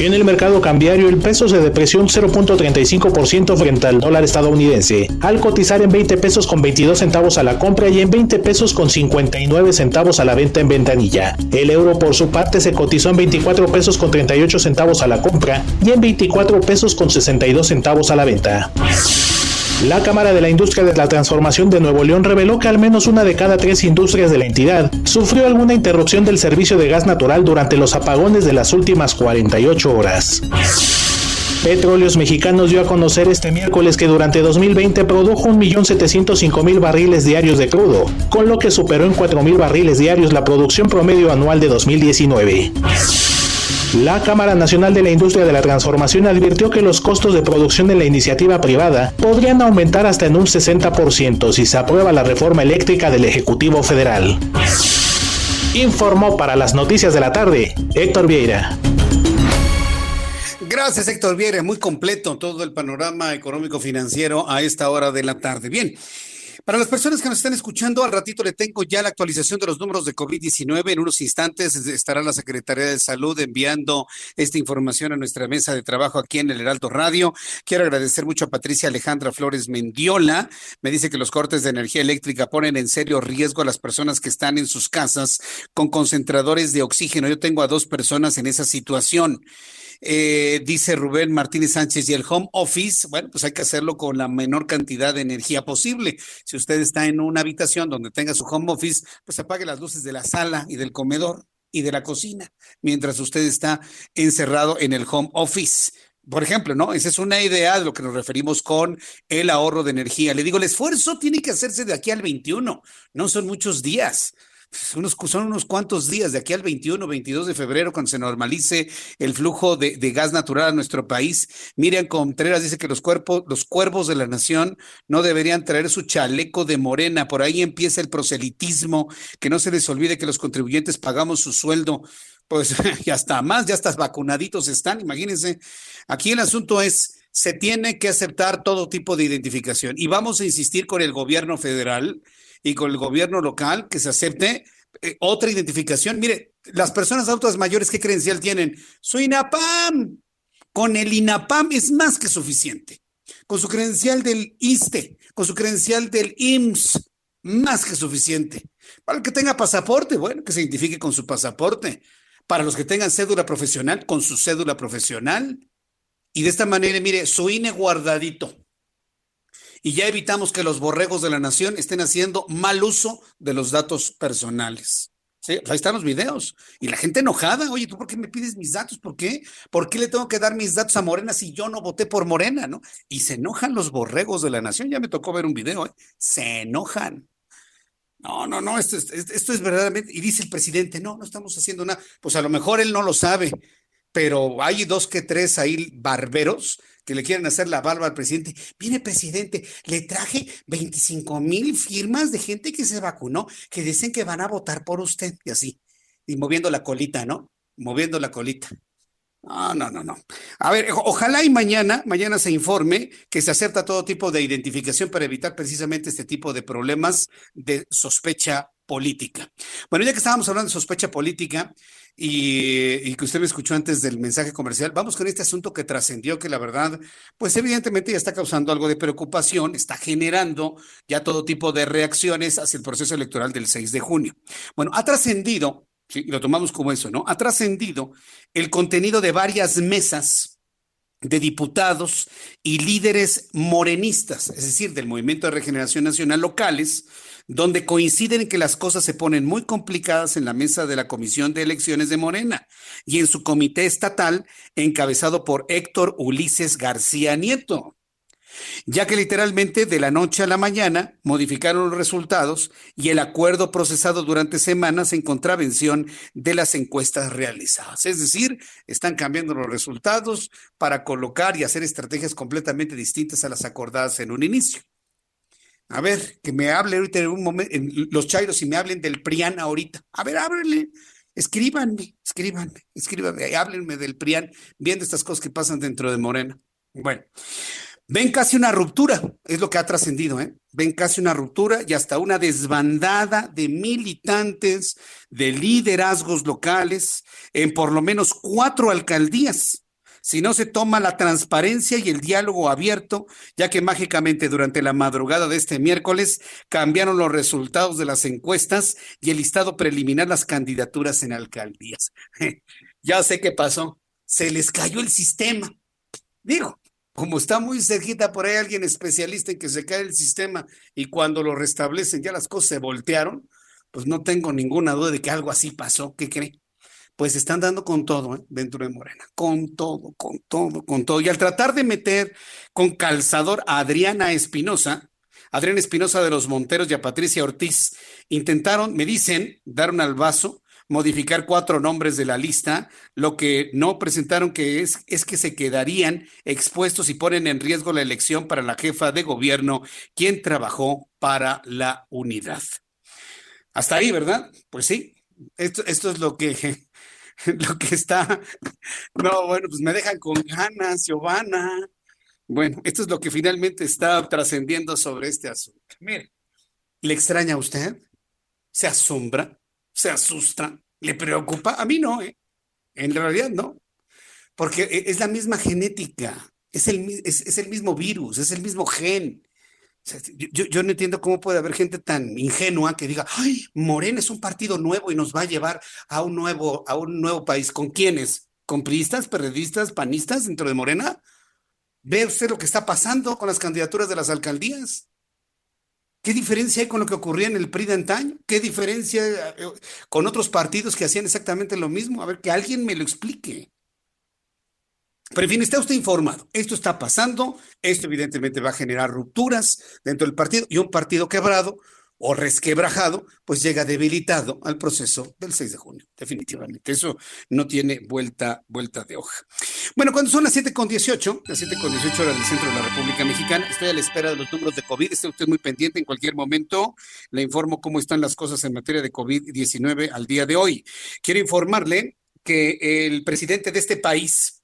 En el mercado cambiario, el peso se depreció un 0.35% frente al dólar estadounidense, al cotizar en 20 pesos con 22 centavos a la compra y en 20 pesos con 59 centavos a la venta en ventanilla. El euro, por su parte, se cotizó en 24 pesos con 38 centavos a la compra y en 24 pesos con 62 centavos a la venta. La Cámara de la Industria de la Transformación de Nuevo León reveló que al menos una de cada tres industrias de la entidad sufrió alguna interrupción del servicio de gas natural durante los apagones de las últimas 48 horas. Petróleos Mexicanos dio a conocer este miércoles que durante 2020 produjo 1.705.000 barriles diarios de crudo, con lo que superó en 4.000 barriles diarios la producción promedio anual de 2019. La Cámara Nacional de la Industria de la Transformación advirtió que los costos de producción de la iniciativa privada podrían aumentar hasta en un 60% si se aprueba la reforma eléctrica del Ejecutivo Federal. Informó para las noticias de la tarde Héctor Vieira. Gracias, Héctor Vieira. Muy completo todo el panorama económico financiero a esta hora de la tarde. Bien. Para las personas que nos están escuchando, al ratito le tengo ya la actualización de los números de COVID-19. En unos instantes estará la Secretaría de Salud enviando esta información a nuestra mesa de trabajo aquí en el Heraldo Radio. Quiero agradecer mucho a Patricia Alejandra Flores Mendiola. Me dice que los cortes de energía eléctrica ponen en serio riesgo a las personas que están en sus casas con concentradores de oxígeno. Yo tengo a dos personas en esa situación. Eh, dice Rubén Martínez Sánchez, y el home office, bueno, pues hay que hacerlo con la menor cantidad de energía posible. Si usted está en una habitación donde tenga su home office, pues apague las luces de la sala y del comedor y de la cocina, mientras usted está encerrado en el home office. Por ejemplo, ¿no? Esa es una idea de lo que nos referimos con el ahorro de energía. Le digo, el esfuerzo tiene que hacerse de aquí al 21, no son muchos días. Unos, son unos cuantos días de aquí al 21, 22 de febrero, cuando se normalice el flujo de, de, gas natural a nuestro país. Miriam Contreras dice que los, cuerpos, los cuervos de la nación no deberían traer su chaleco de morena. Por ahí empieza el proselitismo, que no se les olvide que los contribuyentes pagamos su sueldo. Pues ya está más, ya estás vacunaditos están, imagínense. Aquí el asunto es, se tiene que aceptar todo tipo de identificación y vamos a insistir con el gobierno federal y con el gobierno local que se acepte eh, otra identificación. Mire, las personas adultas mayores, ¿qué credencial tienen? Su INAPAM. Con el INAPAM es más que suficiente. Con su credencial del ISTE, con su credencial del IMSS, más que suficiente. Para el que tenga pasaporte, bueno, que se identifique con su pasaporte. Para los que tengan cédula profesional, con su cédula profesional. Y de esta manera, mire, su INE guardadito y ya evitamos que los borregos de la nación estén haciendo mal uso de los datos personales. Sí, ahí están los videos. Y la gente enojada, oye, ¿tú por qué me pides mis datos? ¿Por qué? ¿Por qué le tengo que dar mis datos a Morena si yo no voté por Morena? ¿no? Y se enojan los borregos de la nación. Ya me tocó ver un video, ¿eh? Se enojan. No, no, no, esto, esto es verdaderamente. Y dice el presidente, no, no estamos haciendo nada. Pues a lo mejor él no lo sabe, pero hay dos que tres ahí barberos que le quieren hacer la barba al presidente. Viene presidente, le traje 25 mil firmas de gente que se vacunó, que dicen que van a votar por usted, y así, y moviendo la colita, ¿no? Moviendo la colita. No, no, no, no. A ver, ojalá y mañana, mañana se informe que se acepta todo tipo de identificación para evitar precisamente este tipo de problemas de sospecha política. Bueno, ya que estábamos hablando de sospecha política y, que usted me escuchó antes del mensaje comercial, vamos con este asunto que trascendió, que la verdad, pues evidentemente ya está causando algo de preocupación, está generando ya todo tipo de reacciones hacia el proceso electoral del 6 de junio. Bueno, ha trascendido, lo tomamos como eso, ¿no? Ha trascendido el contenido de varias mesas de diputados y líderes morenistas, es decir, del Movimiento de Regeneración Nacional locales, donde coinciden en que las cosas se ponen muy complicadas en la mesa de la Comisión de Elecciones de Morena y en su comité estatal encabezado por Héctor Ulises García Nieto ya que literalmente de la noche a la mañana modificaron los resultados y el acuerdo procesado durante semanas en contravención de las encuestas realizadas. Es decir, están cambiando los resultados para colocar y hacer estrategias completamente distintas a las acordadas en un inicio. A ver, que me hable ahorita en un momento, los chairos y me hablen del PRIAN ahorita. A ver, ábrele, escríbanme, escríbanme, escríbanme, háblenme del PRIAN, viendo estas cosas que pasan dentro de Morena. Bueno, ven casi una ruptura, es lo que ha trascendido, ¿eh? Ven casi una ruptura y hasta una desbandada de militantes, de liderazgos locales en por lo menos cuatro alcaldías si no se toma la transparencia y el diálogo abierto, ya que mágicamente durante la madrugada de este miércoles cambiaron los resultados de las encuestas y el listado preliminar las candidaturas en alcaldías. ya sé qué pasó, se les cayó el sistema. Digo, como está muy cerquita por ahí alguien especialista en que se cae el sistema y cuando lo restablecen ya las cosas se voltearon, pues no tengo ninguna duda de que algo así pasó. ¿Qué cree? Pues están dando con todo ¿eh? dentro de Morena, con todo, con todo, con todo. Y al tratar de meter con calzador a Adriana Espinosa, Adriana Espinosa de los Monteros y a Patricia Ortiz, intentaron, me dicen, dar un albazo, modificar cuatro nombres de la lista, lo que no presentaron que es, es que se quedarían expuestos y ponen en riesgo la elección para la jefa de gobierno, quien trabajó para la unidad. Hasta ahí, ¿verdad? Pues sí, Esto, esto es lo que, lo que está. No, bueno, pues me dejan con ganas, Giovanna. Bueno, esto es lo que finalmente está trascendiendo sobre este asunto. Mire, ¿le extraña a usted? ¿Se asombra? ¿Se asusta? ¿Le preocupa? A mí no, ¿eh? En realidad no. Porque e, es la misma genética, es el, es el mismo virus, es el mismo gen. Yo, no entiendo cómo puede haber gente tan ingenua que diga, ay, Morena es un partido nuevo y nos va a llevar a un nuevo, a un nuevo país. ¿Con quiénes? ¿Con priistas, periodistas, panistas dentro de Morena? ¿Ve usted lo que está pasando con las candidaturas de las alcaldías? ¿Qué diferencia hay con lo que ocurría en el PRI de antaño? ¿Qué diferencia eh, con otros partidos que hacían exactamente lo mismo? A ver, que alguien me lo explique. Pero en fin, está usted informado. Esto está pasando. Esto evidentemente va a generar rupturas dentro del partido y un partido quebrado o resquebrajado, pues llega debilitado al proceso del 6 de junio, definitivamente. Eso no tiene vuelta, vuelta de hoja. Bueno, cuando son las 7.18, las 7.18 horas del centro de la República Mexicana, estoy a la espera de los números de COVID. Esté usted muy pendiente en cualquier momento. Le informo cómo están las cosas en materia de COVID-19 al día de hoy. Quiero informarle que el presidente de este país,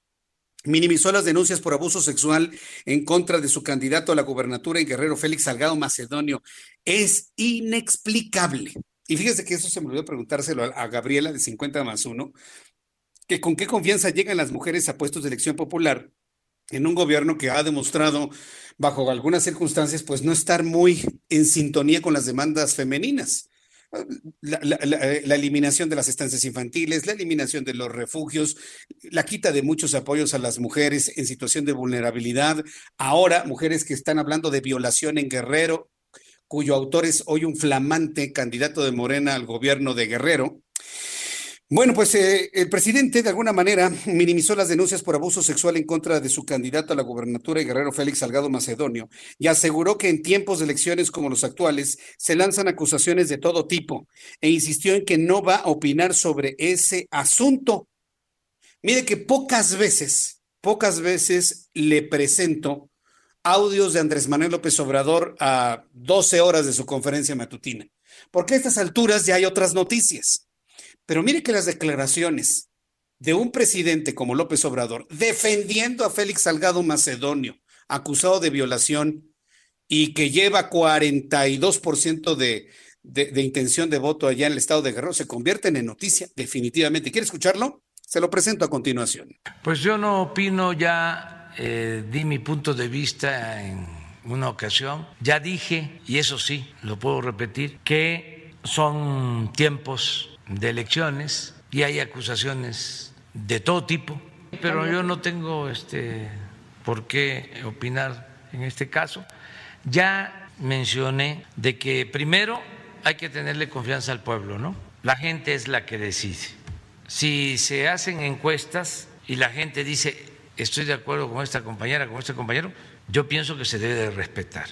minimizó las denuncias por abuso sexual en contra de su candidato a la gubernatura en Guerrero, Félix Salgado Macedonio. Es inexplicable. Y fíjese que eso se me olvidó preguntárselo a, Gabriela de 50 más 1, que con qué confianza llegan las mujeres a puestos de elección popular en un gobierno que ha demostrado, bajo algunas circunstancias, pues no estar muy en sintonía con las demandas femeninas. Eh, la, eliminación de las estancias infantiles, la eliminación de los refugios, la quita de muchos apoyos a las mujeres en situación de vulnerabilidad. Ahora, mujeres que están hablando de violación en Guerrero, cuyo autor es hoy un flamante candidato de Morena al gobierno de Guerrero. Bueno, pues eh, el presidente de alguna manera minimizó las denuncias por abuso sexual en contra de su candidato a la gubernatura de Guerrero Félix Salgado Macedonio y aseguró que en tiempos de elecciones como los actuales se lanzan acusaciones de todo tipo e insistió en que no va a opinar sobre ese asunto. Mire que pocas veces, pocas veces le presento audios de Andrés Manuel López Obrador a 12 horas de su conferencia matutina, porque a estas alturas ya hay otras noticias. Pero mire que las declaraciones de un presidente como López Obrador defendiendo a Félix Salgado Macedonio, acusado de violación y que lleva 42% de, de, de intención de voto allá en el estado de Guerrero, se convierten en noticia definitivamente. ¿Quiere escucharlo? Se lo presento a continuación. Pues yo no opino ya, eh, di mi punto de vista en una ocasión, ya dije, y eso sí, lo puedo repetir, que son tiempos de elecciones y hay acusaciones de todo tipo, pero yo no tengo este por qué opinar en este caso. Ya mencioné de que primero hay que tenerle confianza al pueblo, ¿no? La gente es la que decide. Si se hacen encuestas y la gente dice, estoy de acuerdo con esta compañera, con este compañero, yo pienso que se debe de respetar.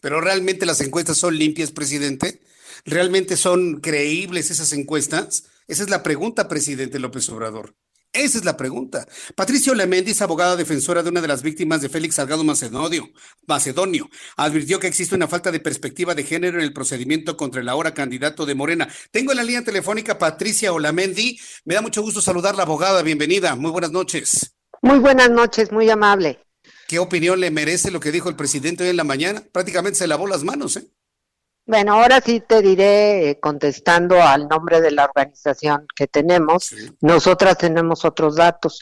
Pero realmente las encuestas son limpias, presidente. ¿Realmente son creíbles esas encuestas? Esa es la pregunta, presidente López Obrador. Esa es la pregunta. Patricio Lemendi es abogada defensora de una de las víctimas de Félix Salgado Macedonio, Macedonio. Advirtió que existe una falta de perspectiva de género en el procedimiento contra el ahora candidato de Morena. Tengo en la línea telefónica Patricia Olamendi. Me da mucho gusto saludar la abogada. Bienvenida. Muy buenas noches. Muy buenas noches, muy amable. ¿Qué opinión le merece lo que dijo el presidente hoy en la mañana? Prácticamente se lavó las manos, ¿eh? Bueno, ahora sí te diré, eh, contestando al nombre de la organización que tenemos, nosotras tenemos otros datos.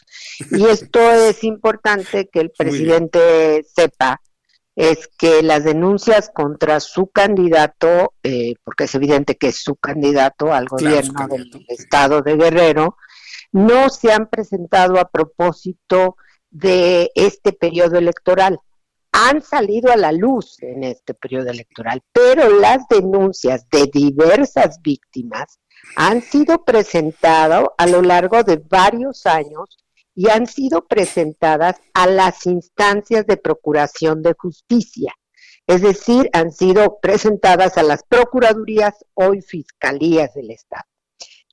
Y esto es importante que el presidente sepa, es que las denuncias contra su candidato, eh, porque es evidente que es su candidato al gobierno del estado de Guerrero, no se han presentado a propósito de este periodo electoral han salido a la luz en este periodo electoral, pero las denuncias de diversas víctimas han sido presentadas a lo largo de varios años y han sido presentadas a las instancias de procuración de justicia. Es decir, han sido presentadas a las procuradurías o fiscalías del Estado.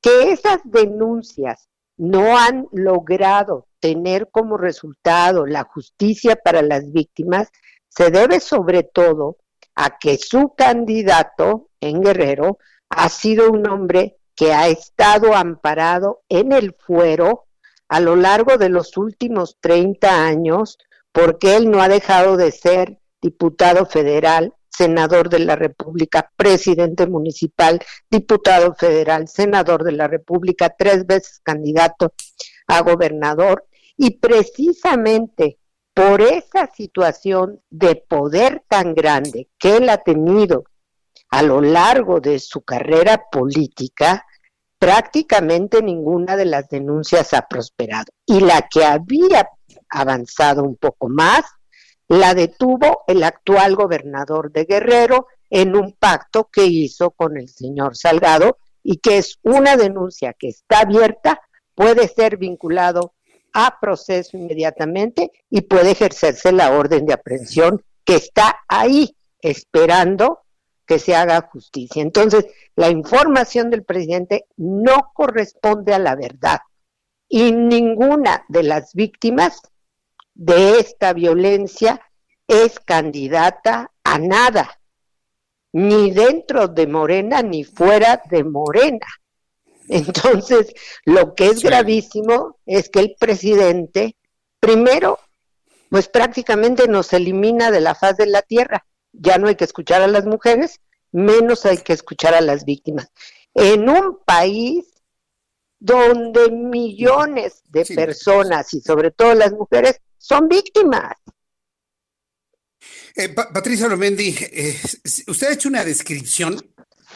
Que esas denuncias no han logrado tener como resultado la justicia para las víctimas se debe sobre todo a que su candidato en Guerrero ha sido un hombre que ha estado amparado en el fuero a lo largo de los últimos 30 años, porque él no ha dejado de ser diputado federal, senador de la República, presidente municipal, diputado federal, senador de la República, tres veces candidato a gobernador, y precisamente por esa situación de poder tan grande que él ha tenido a lo largo de su carrera política, prácticamente ninguna de las denuncias ha prosperado. Y la que había avanzado un poco más, la detuvo el actual gobernador de Guerrero en un pacto que hizo con el señor Salgado y que es una denuncia que está abierta, puede ser vinculado a proceso inmediatamente y puede ejercerse la orden de aprehensión que está ahí esperando que se haga justicia. Entonces, la información del presidente no corresponde a la verdad y ninguna de las víctimas de esta violencia es candidata a nada, ni dentro de Morena ni fuera de Morena. Entonces, lo que es gravísimo es que el presidente, primero, pues prácticamente nos elimina de la faz de la tierra. Ya no hay que escuchar a las mujeres, menos hay que escuchar a las víctimas. En un país donde millones de personas y sobre todo las mujeres son víctimas. Eh, Patricia Romendi, eh, usted ha hecho una descripción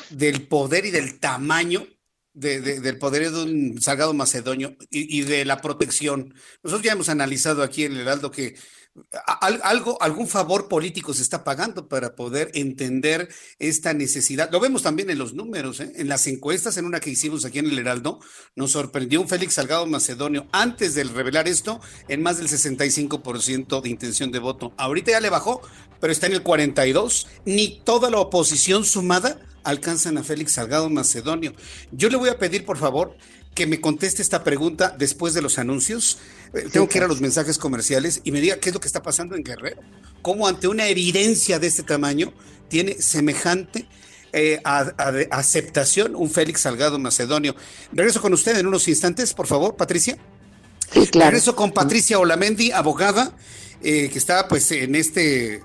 del poder y del tamaño del poder de un Salgado Macedonio y, de la protección. Nosotros ya hemos analizado aquí en el Heraldo que algo, algún favor político se está pagando para poder entender esta necesidad. Lo vemos también en los números, ¿eh? en las encuestas, en una que hicimos aquí en el Heraldo, nos sorprendió un Félix Salgado Macedonio antes de revelar esto en más del 65% de intención de voto. Ahorita ya le bajó, pero está en el 42. Ni toda la oposición sumada alcanzan a Félix Salgado Macedonio. Yo le voy a pedir, por favor, que me conteste esta pregunta después de los anuncios. Eh, tengo que ir a los mensajes comerciales y me diga qué es lo que está pasando en Guerrero. Cómo ante una evidencia de este tamaño tiene semejante eh, aceptación un Félix Salgado Macedonio. Regreso con usted en unos instantes, por favor, Patricia. Sí, claro. Regreso con Patricia Olamendi, abogada, eh, que está pues en este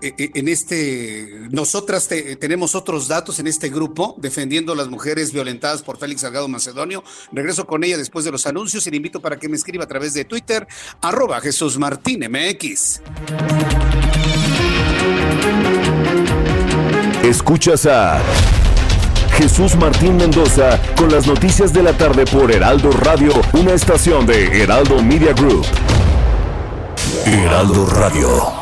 en este, nosotras tenemos otros datos en este grupo defendiendo a las mujeres violentadas por Félix Salgado Macedonio. Regreso con ella después de los anuncios y le invito para que me escriba a través de Twitter, arroba Jesús Martín MX. Escuchas a Jesús Martín Mendoza con las noticias de la tarde por Heraldo Radio, una estación de Heraldo Media Group. Heraldo Radio.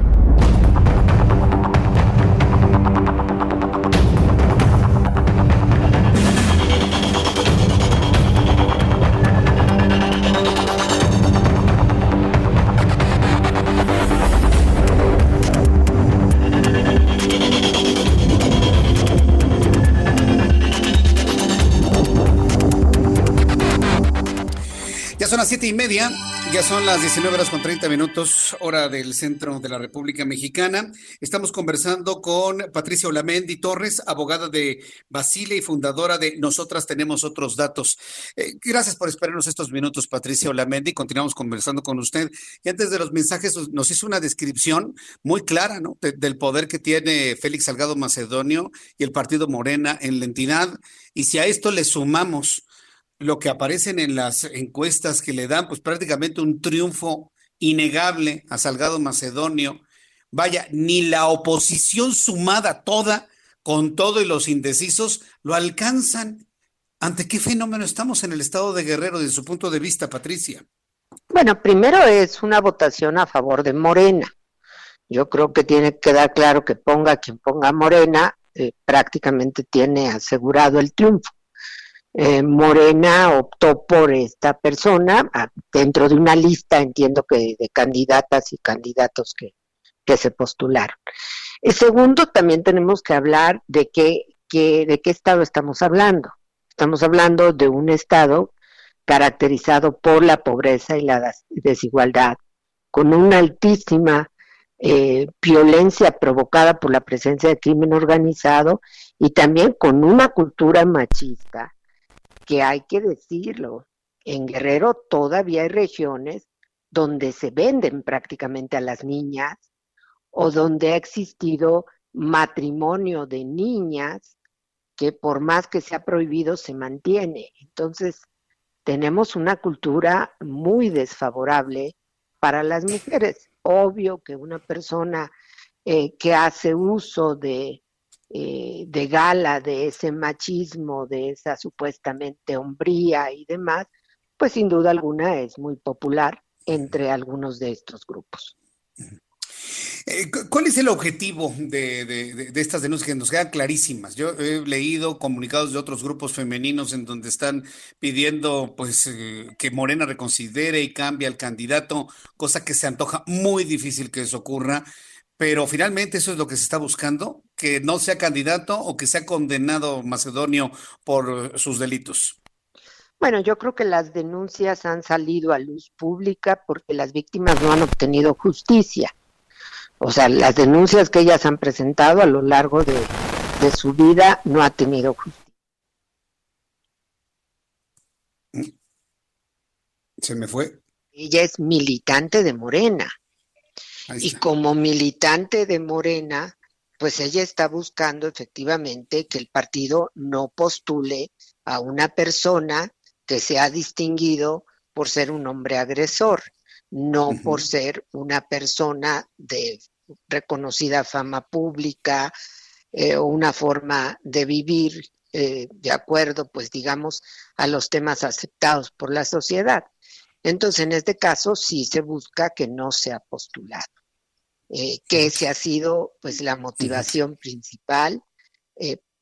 Las siete y media, ya son las 19 horas con 30 minutos, hora del centro de la República Mexicana. Estamos conversando con Patricia Olamendi Torres, abogada de Basile y fundadora de Nosotras Tenemos Otros Datos. Eh, gracias por esperarnos estos minutos, Patricia Olamendi. Continuamos conversando con usted. Y antes de los mensajes, nos hizo una descripción muy clara ¿no? del poder que tiene Félix Salgado Macedonio y el partido Morena en la entidad. Y si a esto le sumamos lo que aparecen en las encuestas que le dan pues prácticamente un triunfo innegable a Salgado Macedonio. Vaya, ni la oposición sumada toda, con todo y los indecisos, lo alcanzan. ¿Ante qué fenómeno estamos en el estado de Guerrero desde su punto de vista, Patricia? Bueno, primero es una votación a favor de Morena. Yo creo que tiene que quedar claro que ponga quien ponga Morena, eh, prácticamente tiene asegurado el triunfo. Eh, Morena optó por esta persona dentro de una lista, entiendo que de candidatas y candidatos que, que se postularon. Y segundo, también tenemos que hablar de qué, de qué estado estamos hablando. Estamos hablando de un estado caracterizado por la pobreza y la desigualdad, con una altísima eh, violencia provocada por la presencia de crimen organizado y también con una cultura machista que hay que decirlo. En Guerrero todavía hay regiones donde se venden prácticamente a las niñas o donde ha existido matrimonio de niñas que por más que sea prohibido se mantiene. Entonces, tenemos una cultura muy desfavorable para las mujeres. Obvio que una persona eh, que hace uso de, eh, de gala, de ese machismo, de esa supuestamente hombría y demás, pues sin duda alguna es muy popular entre algunos de estos grupos. Eh, ¿Cuál es el objetivo de, estas denuncias que nos quedan clarísimas? Yo he leído comunicados de otros grupos femeninos en donde están pidiendo pues eh, que Morena reconsidere y cambie al candidato, cosa que se antoja muy difícil que eso ocurra, pero finalmente eso es lo que se está buscando, que no sea candidato o que sea condenado Macedonio por sus delitos. Bueno, yo creo que las denuncias han salido a luz pública porque las víctimas no han obtenido justicia. O sea, las denuncias que ellas han presentado a lo largo de, su vida no ha tenido justicia. Se me fue. Ella es militante de Morena. Y como militante de Morena, pues ella está buscando efectivamente que el partido no postule a una persona que se ha distinguido por ser un hombre agresor, no por ser una persona de reconocida fama pública eh, o una forma de vivir eh, de acuerdo, pues digamos, a los temas aceptados por la sociedad. Entonces, en este caso, sí se busca que no sea postulado, eh, que esa ha sido, pues, la motivación principal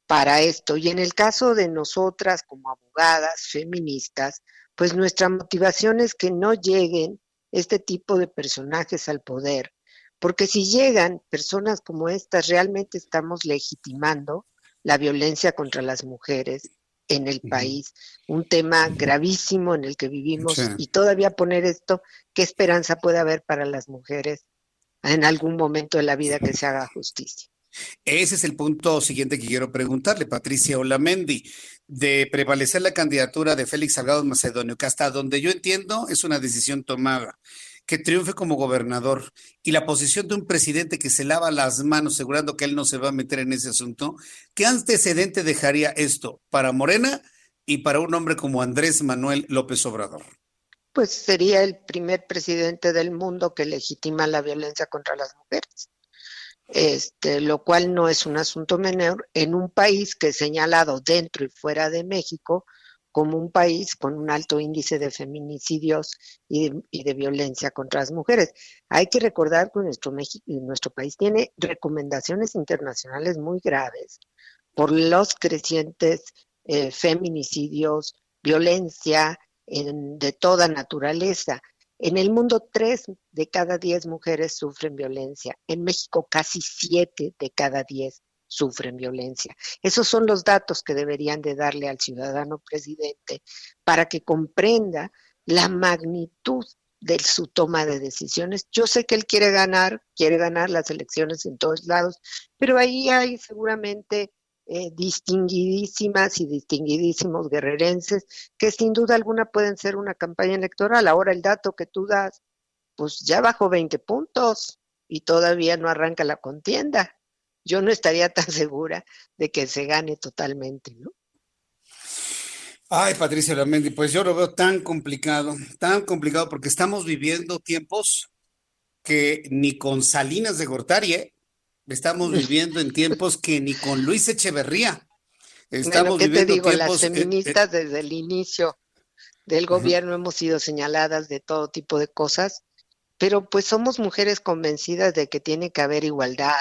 para esto. Y en el caso de nosotras como abogadas feministas, pues nuestra motivación es que no lleguen este tipo de personajes al poder porque si llegan personas como estas, realmente estamos legitimando la violencia contra las mujeres en el país, un tema gravísimo en el que vivimos y todavía poner esto, ¿qué esperanza puede haber para las mujeres en algún momento de la vida que se haga justicia? Ese es el punto siguiente que quiero preguntarle, Patricia Olamendi, de prevalecer la candidatura de Félix Salgado Macedonio, que hasta donde yo entiendo es una decisión tomada que triunfe como gobernador y la posición de un presidente que se lava las manos asegurando que él no se va a meter en ese asunto, ¿qué antecedente dejaría esto para Morena y para un hombre como Andrés Manuel López Obrador? Pues sería el primer presidente del mundo que legitima la violencia contra las mujeres. Este, lo cual no es un asunto menor en un país que es señalado dentro y fuera de México como un país con un alto índice de feminicidios y de, violencia contra las mujeres. Hay que recordar que nuestro, nuestro país tiene recomendaciones internacionales muy graves por los crecientes eh, feminicidios, violencia de toda naturaleza. En el mundo, tres de cada diez mujeres sufren violencia. En México, casi siete de cada diez sufren violencia. Esos son los datos que deberían de darle al ciudadano presidente para que comprenda la magnitud de su toma de decisiones. Yo sé que él quiere ganar, quiere ganar las elecciones en todos lados, pero ahí hay seguramente eh, distinguidísimas y distinguidísimos guerrerenses que sin duda alguna pueden ser una campaña electoral. Ahora el dato que tú das, pues ya bajó 20 puntos y todavía no arranca la contienda yo no estaría tan segura de que se gane totalmente, ¿no? Ay, Patricia Lamendi, pues yo lo veo tan complicado, tan complicado, porque estamos viviendo tiempos que ni con Salinas de Gortari, ¿eh? estamos viviendo en tiempos que ni con Luis Echeverría. Estamos ¿qué te digo? Las eh, eh, feministas desde el inicio del gobierno hemos sido señaladas de todo tipo de cosas, pero pues somos mujeres convencidas de que tiene que haber igualdad,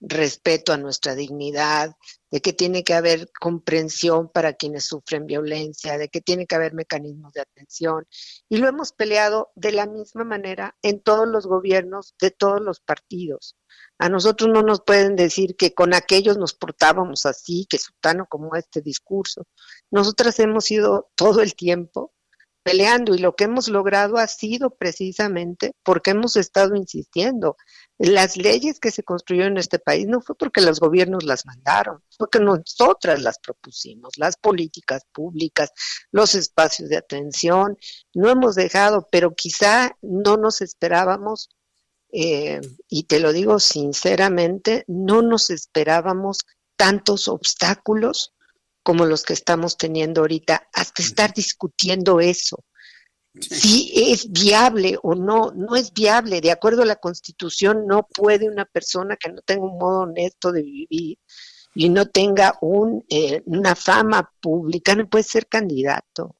respeto a nuestra dignidad, de que tiene que haber comprensión para quienes sufren violencia, de que tiene que haber mecanismos de atención. Y lo hemos peleado de la misma manera en todos los gobiernos de todos los partidos. A nosotros no nos pueden decir que con aquellos nos portábamos así, que sutano como este discurso. Nosotras hemos ido todo el tiempo peleando y lo que hemos logrado ha sido precisamente porque hemos estado insistiendo. Las leyes que se construyeron en este país no fue porque los gobiernos las mandaron, fue que nosotras las propusimos, las políticas públicas, los espacios de atención, no hemos dejado, pero quizá no nos esperábamos, eh, y te lo digo sinceramente, no nos esperábamos tantos obstáculos como los que estamos teniendo ahorita, hasta estar discutiendo eso. Si es viable o no, no es viable. De acuerdo a la Constitución, no puede una persona que no tenga un modo honesto de vivir y no tenga un, eh, una fama pública, no puede ser candidato.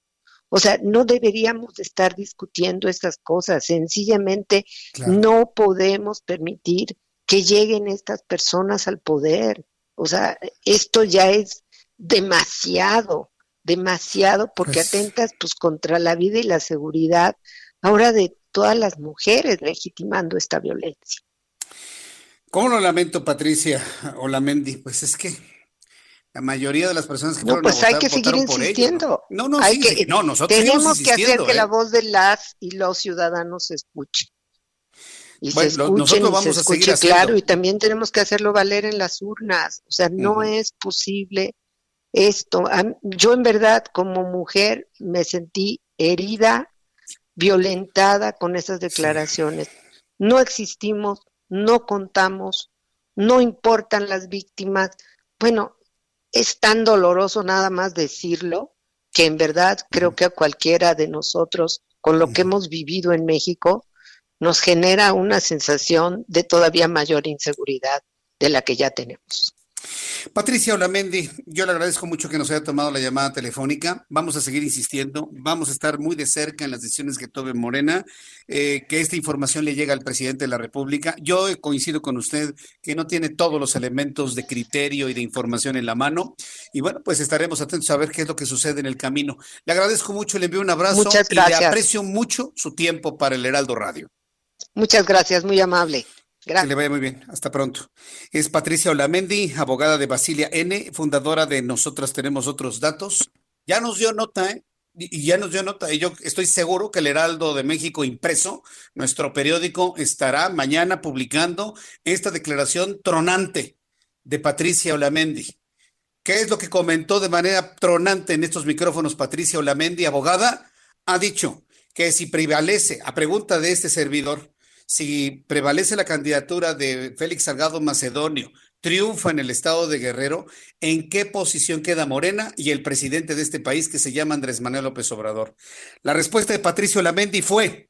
O sea, no deberíamos estar discutiendo estas cosas. Sencillamente no podemos permitir que lleguen estas personas al poder. O sea, esto ya es demasiado, demasiado, porque pues atentas pues contra la vida y la seguridad ahora de todas las mujeres legitimando esta violencia. ¿Cómo lo lamento, Patricia Olamendi? Pues es que la mayoría de las personas que no, pues hay que seguir insistiendo. No, no, hay que, no, nosotros tenemos que hacer que la ¿eh? voz de las y los ciudadanos se escuche. Y Bueno, se escuchen y se escuche haciendo. claro y también tenemos que hacerlo valer en las urnas. O sea, no es posible esto. Yo en verdad como mujer me sentí herida, violentada con esas declaraciones. No existimos, no contamos, no importan las víctimas. Bueno, es tan doloroso nada más decirlo que en verdad creo que a cualquiera de nosotros, con lo que hemos vivido en México, nos genera una sensación de todavía mayor inseguridad de la que ya tenemos. Patricia Olamendi, yo le agradezco mucho que nos haya tomado la llamada telefónica. Vamos a seguir insistiendo, vamos a estar muy de cerca en las decisiones que tome Morena, eh, que esta información le llegue al presidente de la República. Yo coincido con usted que no tiene todos los elementos de criterio y de información en la mano. Y bueno, pues estaremos atentos a ver qué es lo que sucede en el camino. Le agradezco mucho, le envío un abrazo Muchas y le aprecio mucho su tiempo para el Heraldo Radio. Muchas gracias, muy amable. Que le vaya muy bien. Hasta pronto. Es Patricia Olamendi, abogada de Basilia N, fundadora de Nosotras Tenemos Otros Datos. Ya nos dio nota, ¿eh? Y y ya nos dio nota. Y yo estoy seguro que el Heraldo de México impreso, nuestro periódico, estará mañana publicando esta declaración tronante de Patricia Olamendi. ¿Qué es lo que comentó de manera tronante en estos micrófonos Patricia Olamendi, abogada? Ha dicho que si prevalece, a pregunta de este servidor, si prevalece la candidatura de Félix Salgado Macedonio, triunfa en el estado de Guerrero, ¿en qué posición queda Morena y el presidente de este país que se llama Andrés Manuel López Obrador? La respuesta de Patricio Lamendi fue,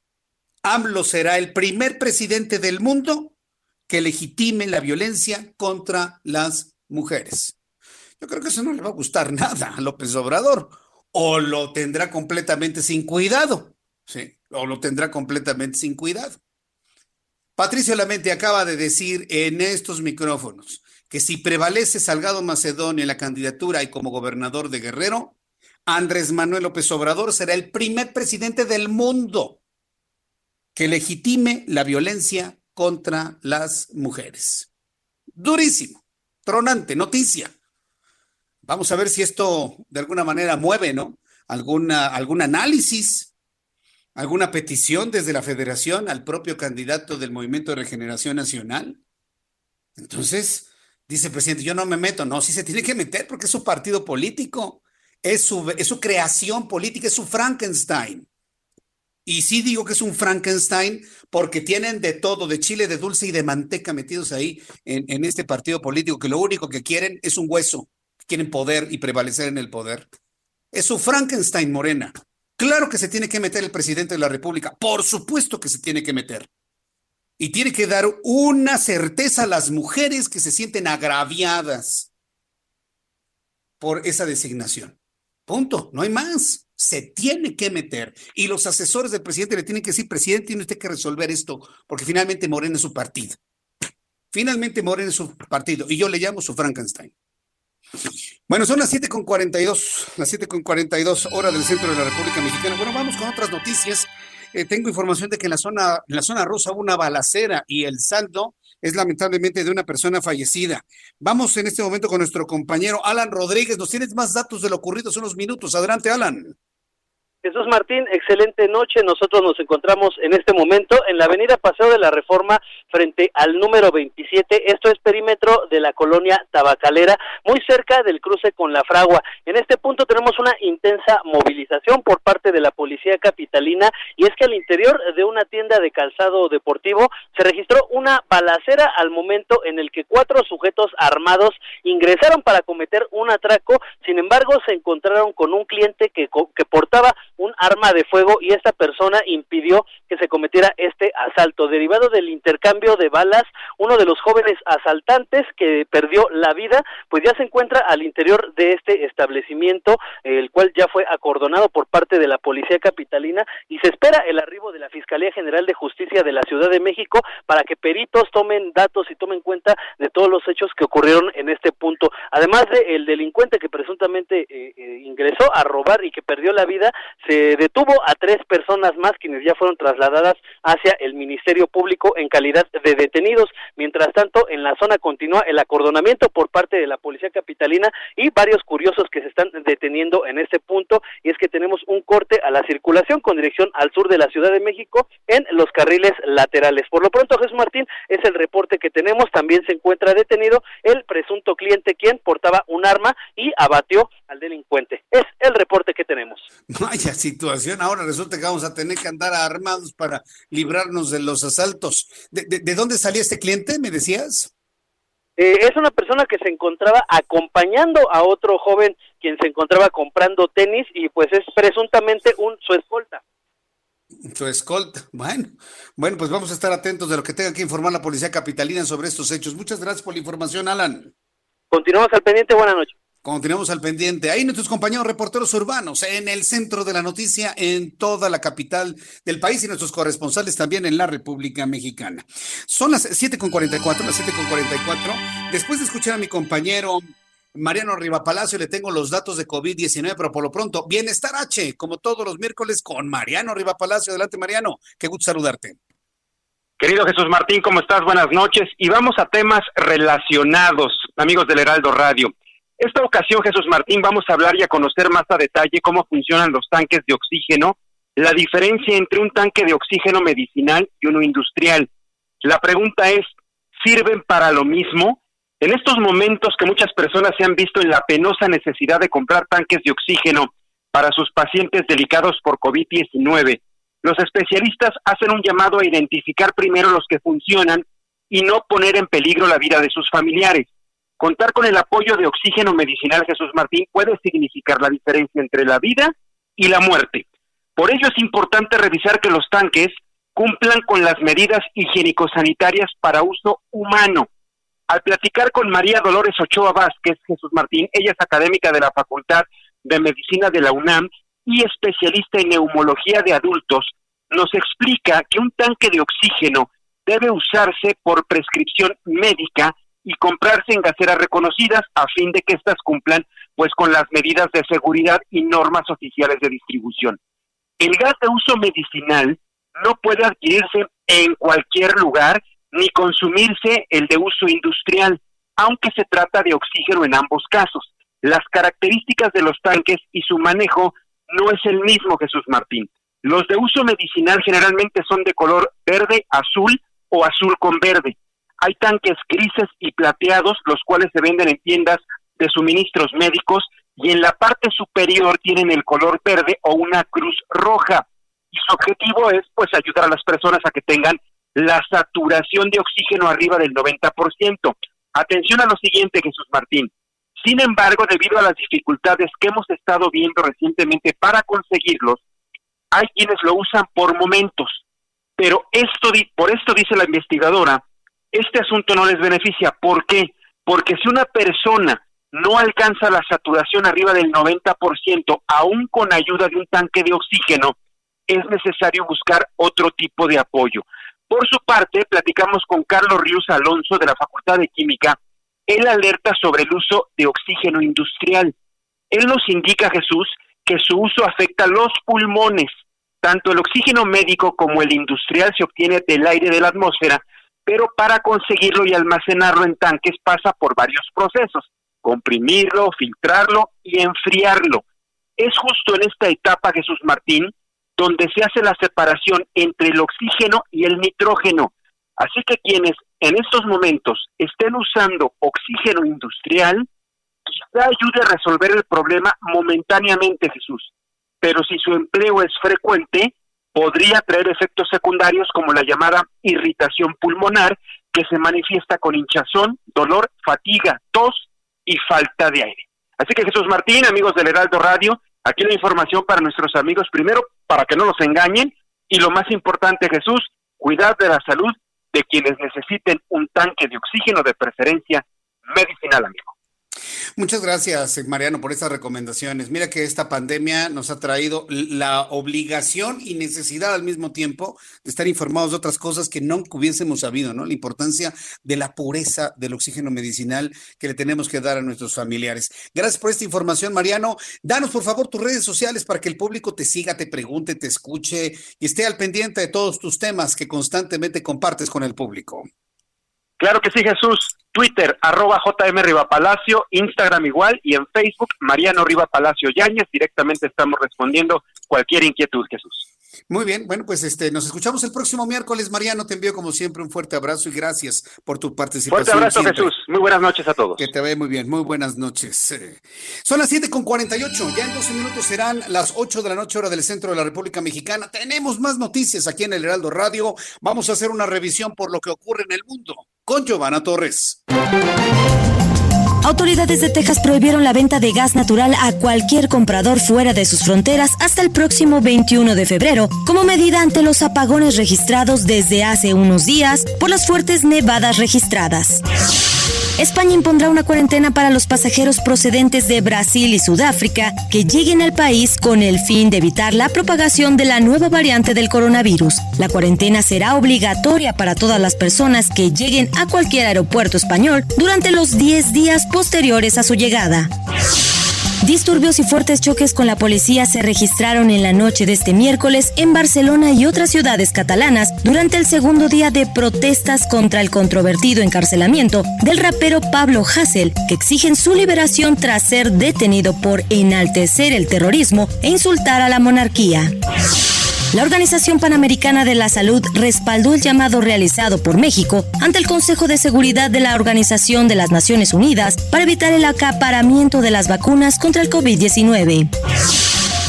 AMLO será el primer presidente del mundo que legitime la violencia contra las mujeres. Yo creo que eso no le va a gustar nada a López Obrador, o lo tendrá completamente sin cuidado, ¿sí? O lo tendrá completamente sin cuidado. Patricio Lamente acaba de decir en estos micrófonos que si prevalece Salgado Macedonio en la candidatura y como gobernador de Guerrero, Andrés Manuel López Obrador será el primer presidente del mundo que legitime la violencia contra las mujeres. Durísimo, tronante, noticia. Vamos a ver si esto de alguna manera mueve, ¿no? Alguna, algún análisis, alguna petición desde la federación al propio candidato del Movimiento de Regeneración Nacional. Entonces, dice el presidente, yo no me meto. No, sí se tiene que meter porque es su partido político, es su, es su creación política, es su Frankenstein. Y sí digo que es un Frankenstein porque tienen de todo, de chile, de dulce y de manteca metidos ahí en, en este partido político, que lo único que quieren es un hueso, quieren poder y prevalecer en el poder. Es su Frankenstein morena. Claro que se tiene que meter el presidente de la República, por supuesto que se tiene que meter. Y tiene que dar una certeza a las mujeres que se sienten agraviadas por esa designación. Punto, no hay más. Se tiene que meter. Y los asesores del presidente le tienen que decir, presidente, tiene usted que resolver esto, porque finalmente Morena es su partido. Finalmente Morena es su partido. Y yo le llamo su Frankenstein. Bueno, son las 7.42, las 7.42 horas del centro de la República Mexicana. Bueno, vamos con otras noticias. Eh, tengo información de que en la zona, en la zona rosa hubo una balacera y el saldo es lamentablemente de una persona fallecida. Vamos en este momento con nuestro compañero Alan Rodríguez. Nos tienes más datos de lo ocurrido hace unos minutos. Adelante, Alan. Jesús Martín, excelente noche. Nosotros nos encontramos en este momento en la avenida Paseo de la Reforma frente al número 27. Esto es perímetro de la colonia Tabacalera, muy cerca del cruce con la Fragua. En este punto tenemos una intensa movilización por parte de la policía capitalina y es que al interior de una tienda de calzado deportivo se registró una balacera al momento en el que cuatro sujetos armados ingresaron para cometer un atraco. Sin embargo, se encontraron con un cliente que, que portaba un arma de fuego y esta persona impidió que se cometiera este asalto. Derivado del intercambio de balas, uno de los jóvenes asaltantes que perdió la vida, pues ya se encuentra al interior de este establecimiento, el cual ya fue acordonado por parte de la policía capitalina y se espera el arribo de la Fiscalía General de Justicia de la Ciudad de México para que peritos tomen datos y tomen cuenta de todos los hechos que ocurrieron en este punto. Además de el delincuente que presuntamente eh, eh, ingresó a robar y que perdió la vida, detuvo a tres personas más quienes ya fueron trasladadas hacia el Ministerio Público en calidad de detenidos. Mientras tanto, en la zona continúa el acordonamiento por parte de la Policía Capitalina y varios curiosos que se están deteniendo en este punto y es que tenemos un corte a la circulación con dirección al sur de la Ciudad de México en los carriles laterales. Por lo pronto, Jesús Martín, es el reporte que tenemos. También se encuentra detenido el presunto cliente quien portaba un arma y abatió al delincuente. Es el reporte que tenemos. Situación, ahora resulta que vamos a tener que andar armados para librarnos de los asaltos. ¿De, dónde salía este cliente, me decías? Eh, es una persona que se encontraba acompañando a otro joven quien se encontraba comprando tenis y pues es presuntamente un su escolta. Su escolta. Bueno, bueno, pues vamos a estar atentos de lo que tenga que informar la policía capitalina sobre estos hechos. Muchas gracias por la información, Alan. Continuamos al pendiente. Buenas noches. Continuamos al pendiente. Ahí nuestros compañeros reporteros urbanos en el centro de la noticia en toda la capital del país y nuestros corresponsales también en la República Mexicana. Son las 7.44, las 7.44. Después de escuchar a mi compañero Mariano Rivapalacio, le tengo los datos de COVID-19, pero por lo pronto, Bienestar H, como todos los miércoles con Mariano Rivapalacio. Adelante, Mariano. Qué gusto saludarte. Querido Jesús Martín, ¿cómo estás? Buenas noches. Y vamos a temas relacionados, amigos del Heraldo Radio. Esta ocasión, Jesús Martín, vamos a hablar y a conocer más a detalle cómo funcionan los tanques de oxígeno, la diferencia entre un tanque de oxígeno medicinal y uno industrial. La pregunta es, ¿sirven para lo mismo? En estos momentos que muchas personas se han visto en la penosa necesidad de comprar tanques de oxígeno para sus pacientes delicados por COVID-19, los especialistas hacen un llamado a identificar primero los que funcionan y no poner en peligro la vida de sus familiares. Contar con el apoyo de oxígeno medicinal Jesús Martín puede significar la diferencia entre la vida y la muerte. Por ello es importante revisar que los tanques cumplan con las medidas higiénico-sanitarias para uso humano. Al platicar con María Dolores Ochoa Vázquez, Jesús Martín, ella es académica de la Facultad de Medicina de la UNAM y especialista en neumología de adultos, nos explica que un tanque de oxígeno debe usarse por prescripción médica y comprarse en gaseras reconocidas a fin de que éstas cumplan pues con las medidas de seguridad y normas oficiales de distribución. El gas de uso medicinal no puede adquirirse en cualquier lugar ni consumirse el de uso industrial, aunque se trata de oxígeno en ambos casos. Las características de los tanques y su manejo no es el mismo, Jesús Martín. Los de uso medicinal generalmente son de color verde, azul o azul con verde. Hay tanques grises y plateados, los cuales se venden en tiendas de suministros médicos y en la parte superior tienen el color verde o una cruz roja. Y su objetivo es pues ayudar a las personas a que tengan la saturación de oxígeno arriba del 90%. Atención a lo siguiente, Jesús Martín. Sin embargo, debido a las dificultades que hemos estado viendo recientemente para conseguirlos, hay quienes lo usan por momentos. Pero esto, por esto dice la investigadora, este asunto no les beneficia. ¿Por qué? Porque si una persona no alcanza la saturación arriba del 90%, aún con ayuda de un tanque de oxígeno, es necesario buscar otro tipo de apoyo. Por su parte, platicamos con Carlos Ríos Alonso de la Facultad de Química, él alerta sobre el uso de oxígeno industrial. Él nos indica, Jesús, que su uso afecta los pulmones. Tanto el oxígeno médico como el industrial se obtiene del aire de la atmósfera, pero para conseguirlo y almacenarlo en tanques pasa por varios procesos, comprimirlo, filtrarlo y enfriarlo. Es justo en esta etapa, Jesús Martín, donde se hace la separación entre el oxígeno y el nitrógeno. Así que quienes en estos momentos estén usando oxígeno industrial, quizá ayude a resolver el problema momentáneamente, Jesús. Pero si su empleo es frecuente, podría traer efectos secundarios como la llamada irritación pulmonar, que se manifiesta con hinchazón, dolor, fatiga, tos y falta de aire. Así que Jesús Martín, amigos del Heraldo Radio, aquí la información para nuestros amigos, primero, para que no los engañen, y lo más importante, Jesús, cuidar de la salud de quienes necesiten un tanque de oxígeno de preferencia medicinal, amigo. Muchas gracias, Mariano, por estas recomendaciones. Mira que esta pandemia nos ha traído la obligación y necesidad al mismo tiempo de estar informados de otras cosas que no hubiésemos sabido, ¿no? La importancia de la pureza del oxígeno medicinal que le tenemos que dar a nuestros familiares. Gracias por esta información, Mariano. Danos, por favor, tus redes sociales para que el público te siga, te pregunte, te escuche y esté al pendiente de todos tus temas que constantemente compartes con el público. Claro que sí, Jesús. Twitter, arroba JM Rivapalacio, Instagram igual y en Facebook, Mariano Riva Palacio Yáñez. Directamente estamos respondiendo cualquier inquietud, Jesús. Muy bien, bueno, pues este, nos escuchamos el próximo miércoles. Mariano, te envío como siempre un fuerte abrazo y gracias por tu participación. Fuerte abrazo, Jesús. Muy buenas noches a todos. Que te ve muy bien, muy buenas noches. Son las 7 con 48, ya en 12 minutos serán las 8 de la noche, hora del centro de la República Mexicana. Tenemos más noticias aquí en el Heraldo Radio. Vamos a hacer una revisión por lo que ocurre en el mundo con Giovanna Torres. Autoridades de Texas prohibieron la venta de gas natural a cualquier comprador fuera de sus fronteras hasta el próximo 21 de febrero, como medida ante los apagones registrados desde hace unos días por las fuertes nevadas registradas. España impondrá una cuarentena para los pasajeros procedentes de Brasil y Sudáfrica que lleguen al país con el fin de evitar la propagación de la nueva variante del coronavirus. La cuarentena será obligatoria para todas las personas que lleguen a cualquier aeropuerto español durante los 10 días posteriores a su llegada. Disturbios y fuertes choques con la policía se registraron en la noche de este miércoles en Barcelona y otras ciudades catalanas durante el segundo día de protestas contra el controvertido encarcelamiento del rapero Pablo Hassel, que exigen su liberación tras ser detenido por enaltecer el terrorismo e insultar a la monarquía. La Organización Panamericana de la Salud respaldó el llamado realizado por México ante el Consejo de Seguridad de la Organización de las Naciones Unidas para evitar el acaparamiento de las vacunas contra el COVID-19.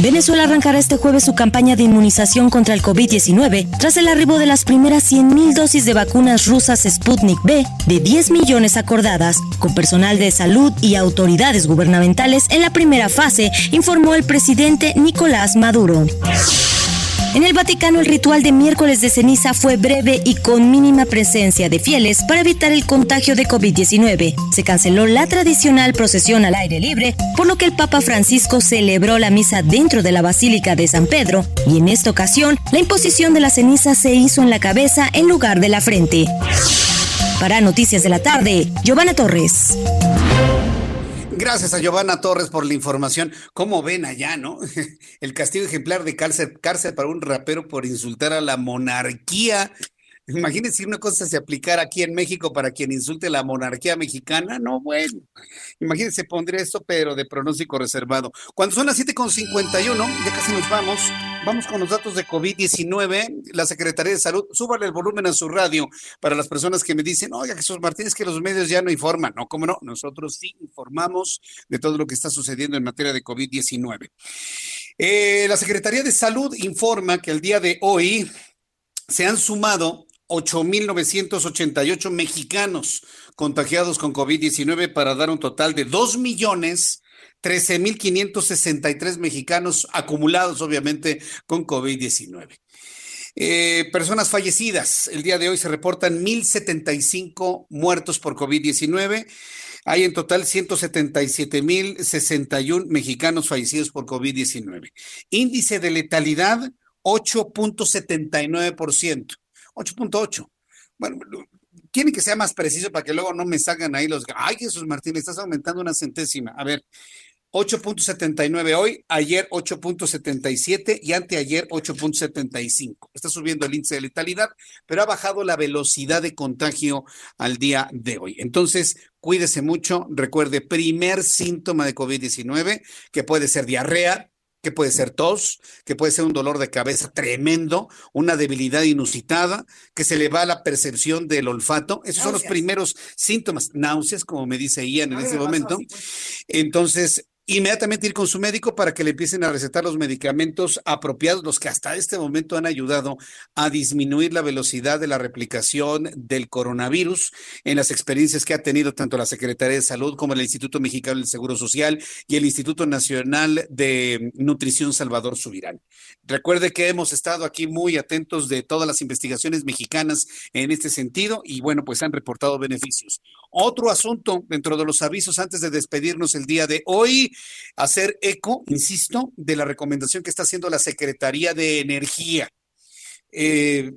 Venezuela arrancará este jueves su campaña de inmunización contra el COVID-19 tras el arribo de las primeras 100.000 dosis de vacunas rusas Sputnik B de 10 millones acordadas, con personal de salud y autoridades gubernamentales en la primera fase, informó el presidente Nicolás Maduro. En el Vaticano el ritual de miércoles de ceniza fue breve y con mínima presencia de fieles para evitar el contagio de COVID-19. Se canceló la tradicional procesión al aire libre, por lo que el Papa Francisco celebró la misa dentro de la Basílica de San Pedro y en esta ocasión la imposición de la ceniza se hizo en la cabeza en lugar de la frente. Para Noticias de la Tarde, Giovanna Torres. Gracias a Giovanna Torres por la información. ¿Cómo ven allá, no? El castigo ejemplar de cárcel, cárcel para un rapero por insultar a la monarquía Imagínense si una cosa se aplicara aquí en México para quien insulte la monarquía mexicana. No, bueno. Imagínense, pondría esto, pero de pronóstico reservado. Cuando son las 7.51, ya casi nos vamos. Vamos con los datos de COVID-19. La Secretaría de Salud, súbale el volumen a su radio para las personas que me dicen, oiga, Jesús Martínez, que los medios ya no informan. No, cómo no, nosotros sí informamos de todo lo que está sucediendo en materia de COVID-19. Eh, la Secretaría de Salud informa que el día de hoy se han sumado 8.988 mexicanos contagiados con COVID-19 para dar un total de 2 millones 13.563 mexicanos acumulados, obviamente, con COVID-19. Eh, personas fallecidas. El día de hoy se reportan 1.075 muertos por COVID-19. Hay en total 177.061 mexicanos fallecidos por COVID-19. Índice de letalidad 8.79%. 8.8. Bueno, quieren que sea más preciso para que luego no me salgan ahí los, ay Jesús Martín, estás aumentando una centésima. A ver, 8.79 hoy, ayer 8.77 y anteayer 8.75. Está subiendo el índice de letalidad, pero ha bajado la velocidad de contagio al día de hoy. Entonces, cuídese mucho. Recuerde, primer síntoma de COVID-19, que puede ser diarrea, que puede ser tos, que puede ser un dolor de cabeza tremendo, una debilidad inusitada, que se le va la percepción del olfato. Esos son los primeros síntomas, náuseas, como me dice Ian en ese momento. Pues. Entonces, inmediatamente ir con su médico para que le empiecen a recetar los medicamentos apropiados, los que hasta este momento han ayudado a disminuir la velocidad de la replicación del coronavirus en las experiencias que ha tenido tanto la Secretaría de Salud como el Instituto Mexicano del Seguro Social y el Instituto Nacional de Nutrición Salvador Subirán. Recuerde que hemos estado aquí muy atentos de todas las investigaciones mexicanas en este sentido y bueno, pues han reportado beneficios. Otro asunto dentro de los avisos antes de despedirnos el día de hoy, hacer eco, insisto, de la recomendación que está haciendo la Secretaría de Energía. Eh,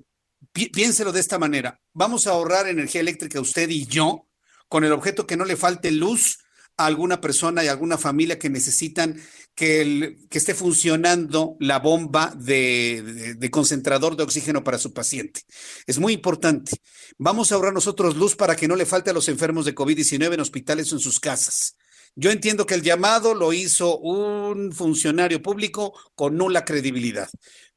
piénselo de esta manera, vamos a ahorrar energía eléctrica usted y yo con el objeto que no le falte luz a alguna persona y alguna familia que necesitan que, que esté funcionando la bomba de, de, concentrador de oxígeno para su paciente. Es muy importante. Vamos a ahorrar nosotros luz para que no le falte a los enfermos de COVID-19 en hospitales o en sus casas. Yo entiendo que el llamado lo hizo un funcionario público con nula credibilidad.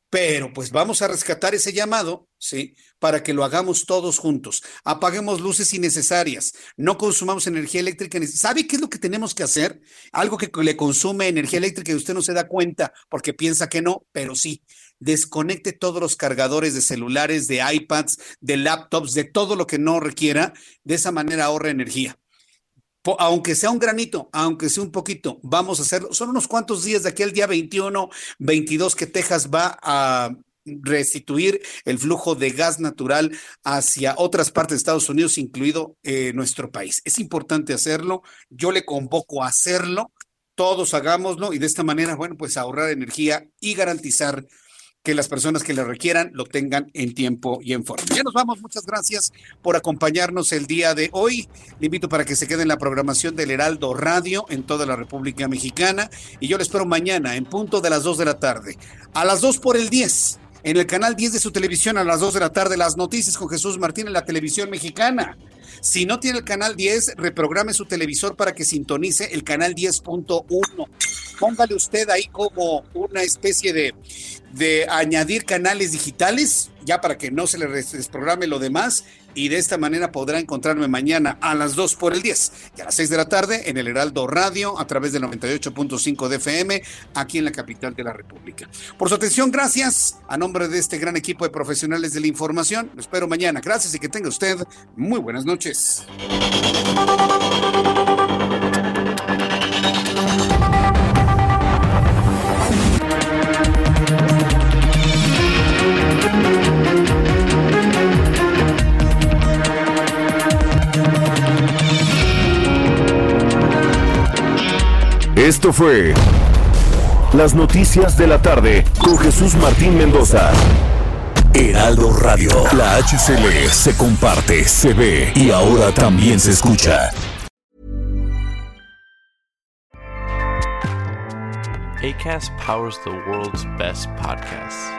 Pero pues vamos a rescatar ese llamado, ¿sí? Para que lo hagamos todos juntos. Apaguemos luces innecesarias, no consumamos energía eléctrica. ¿Sabe qué es lo que tenemos que hacer? Algo que le consume energía eléctrica y usted no se da cuenta porque piensa que no, pero sí. Desconecte todos los cargadores de celulares, de iPads, de laptops, de todo lo que no requiera. De esa manera ahorra energía aunque sea un granito, aunque sea un poquito, vamos a hacerlo. Son unos cuantos días de aquí al día 21, 22 que Texas va a restituir el flujo de gas natural hacia otras partes de Estados Unidos, incluido eh, nuestro país. Es importante hacerlo. Yo le convoco a hacerlo. Todos hagámoslo y de esta manera, bueno, pues ahorrar energía y garantizar que las personas que le requieran lo tengan en tiempo y en forma. Ya nos vamos, muchas gracias por acompañarnos el día de hoy. Le invito para que se quede en la programación del Heraldo Radio en toda la República Mexicana y yo le espero mañana en punto de las 2 de la tarde. A las 2 por el 10 en el canal 10 de su televisión a las 2 de la tarde las noticias con Jesús Martín en la televisión mexicana. Si no tiene el canal 10, reprograme su televisor para que sintonice el canal 10.1. Póngale usted ahí como una especie de, de añadir canales digitales, ya para que no se le desprograme lo demás, y de esta manera podrá encontrarme mañana a las 2 por el 10 y a las 6 de la tarde en el Heraldo Radio a través del 98.5 de FM aquí en la capital de la República. Por su atención, gracias. A nombre de este gran equipo de profesionales de la información, lo espero mañana. Gracias y que tenga usted muy buenas noches. Esto fue Las Noticias de la Tarde con Jesús Martín Mendoza. Heraldo Radio. La HCL se comparte, se ve y ahora también se escucha. ACAST powers the world's best podcasts.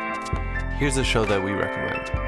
Here's a show that we recommend.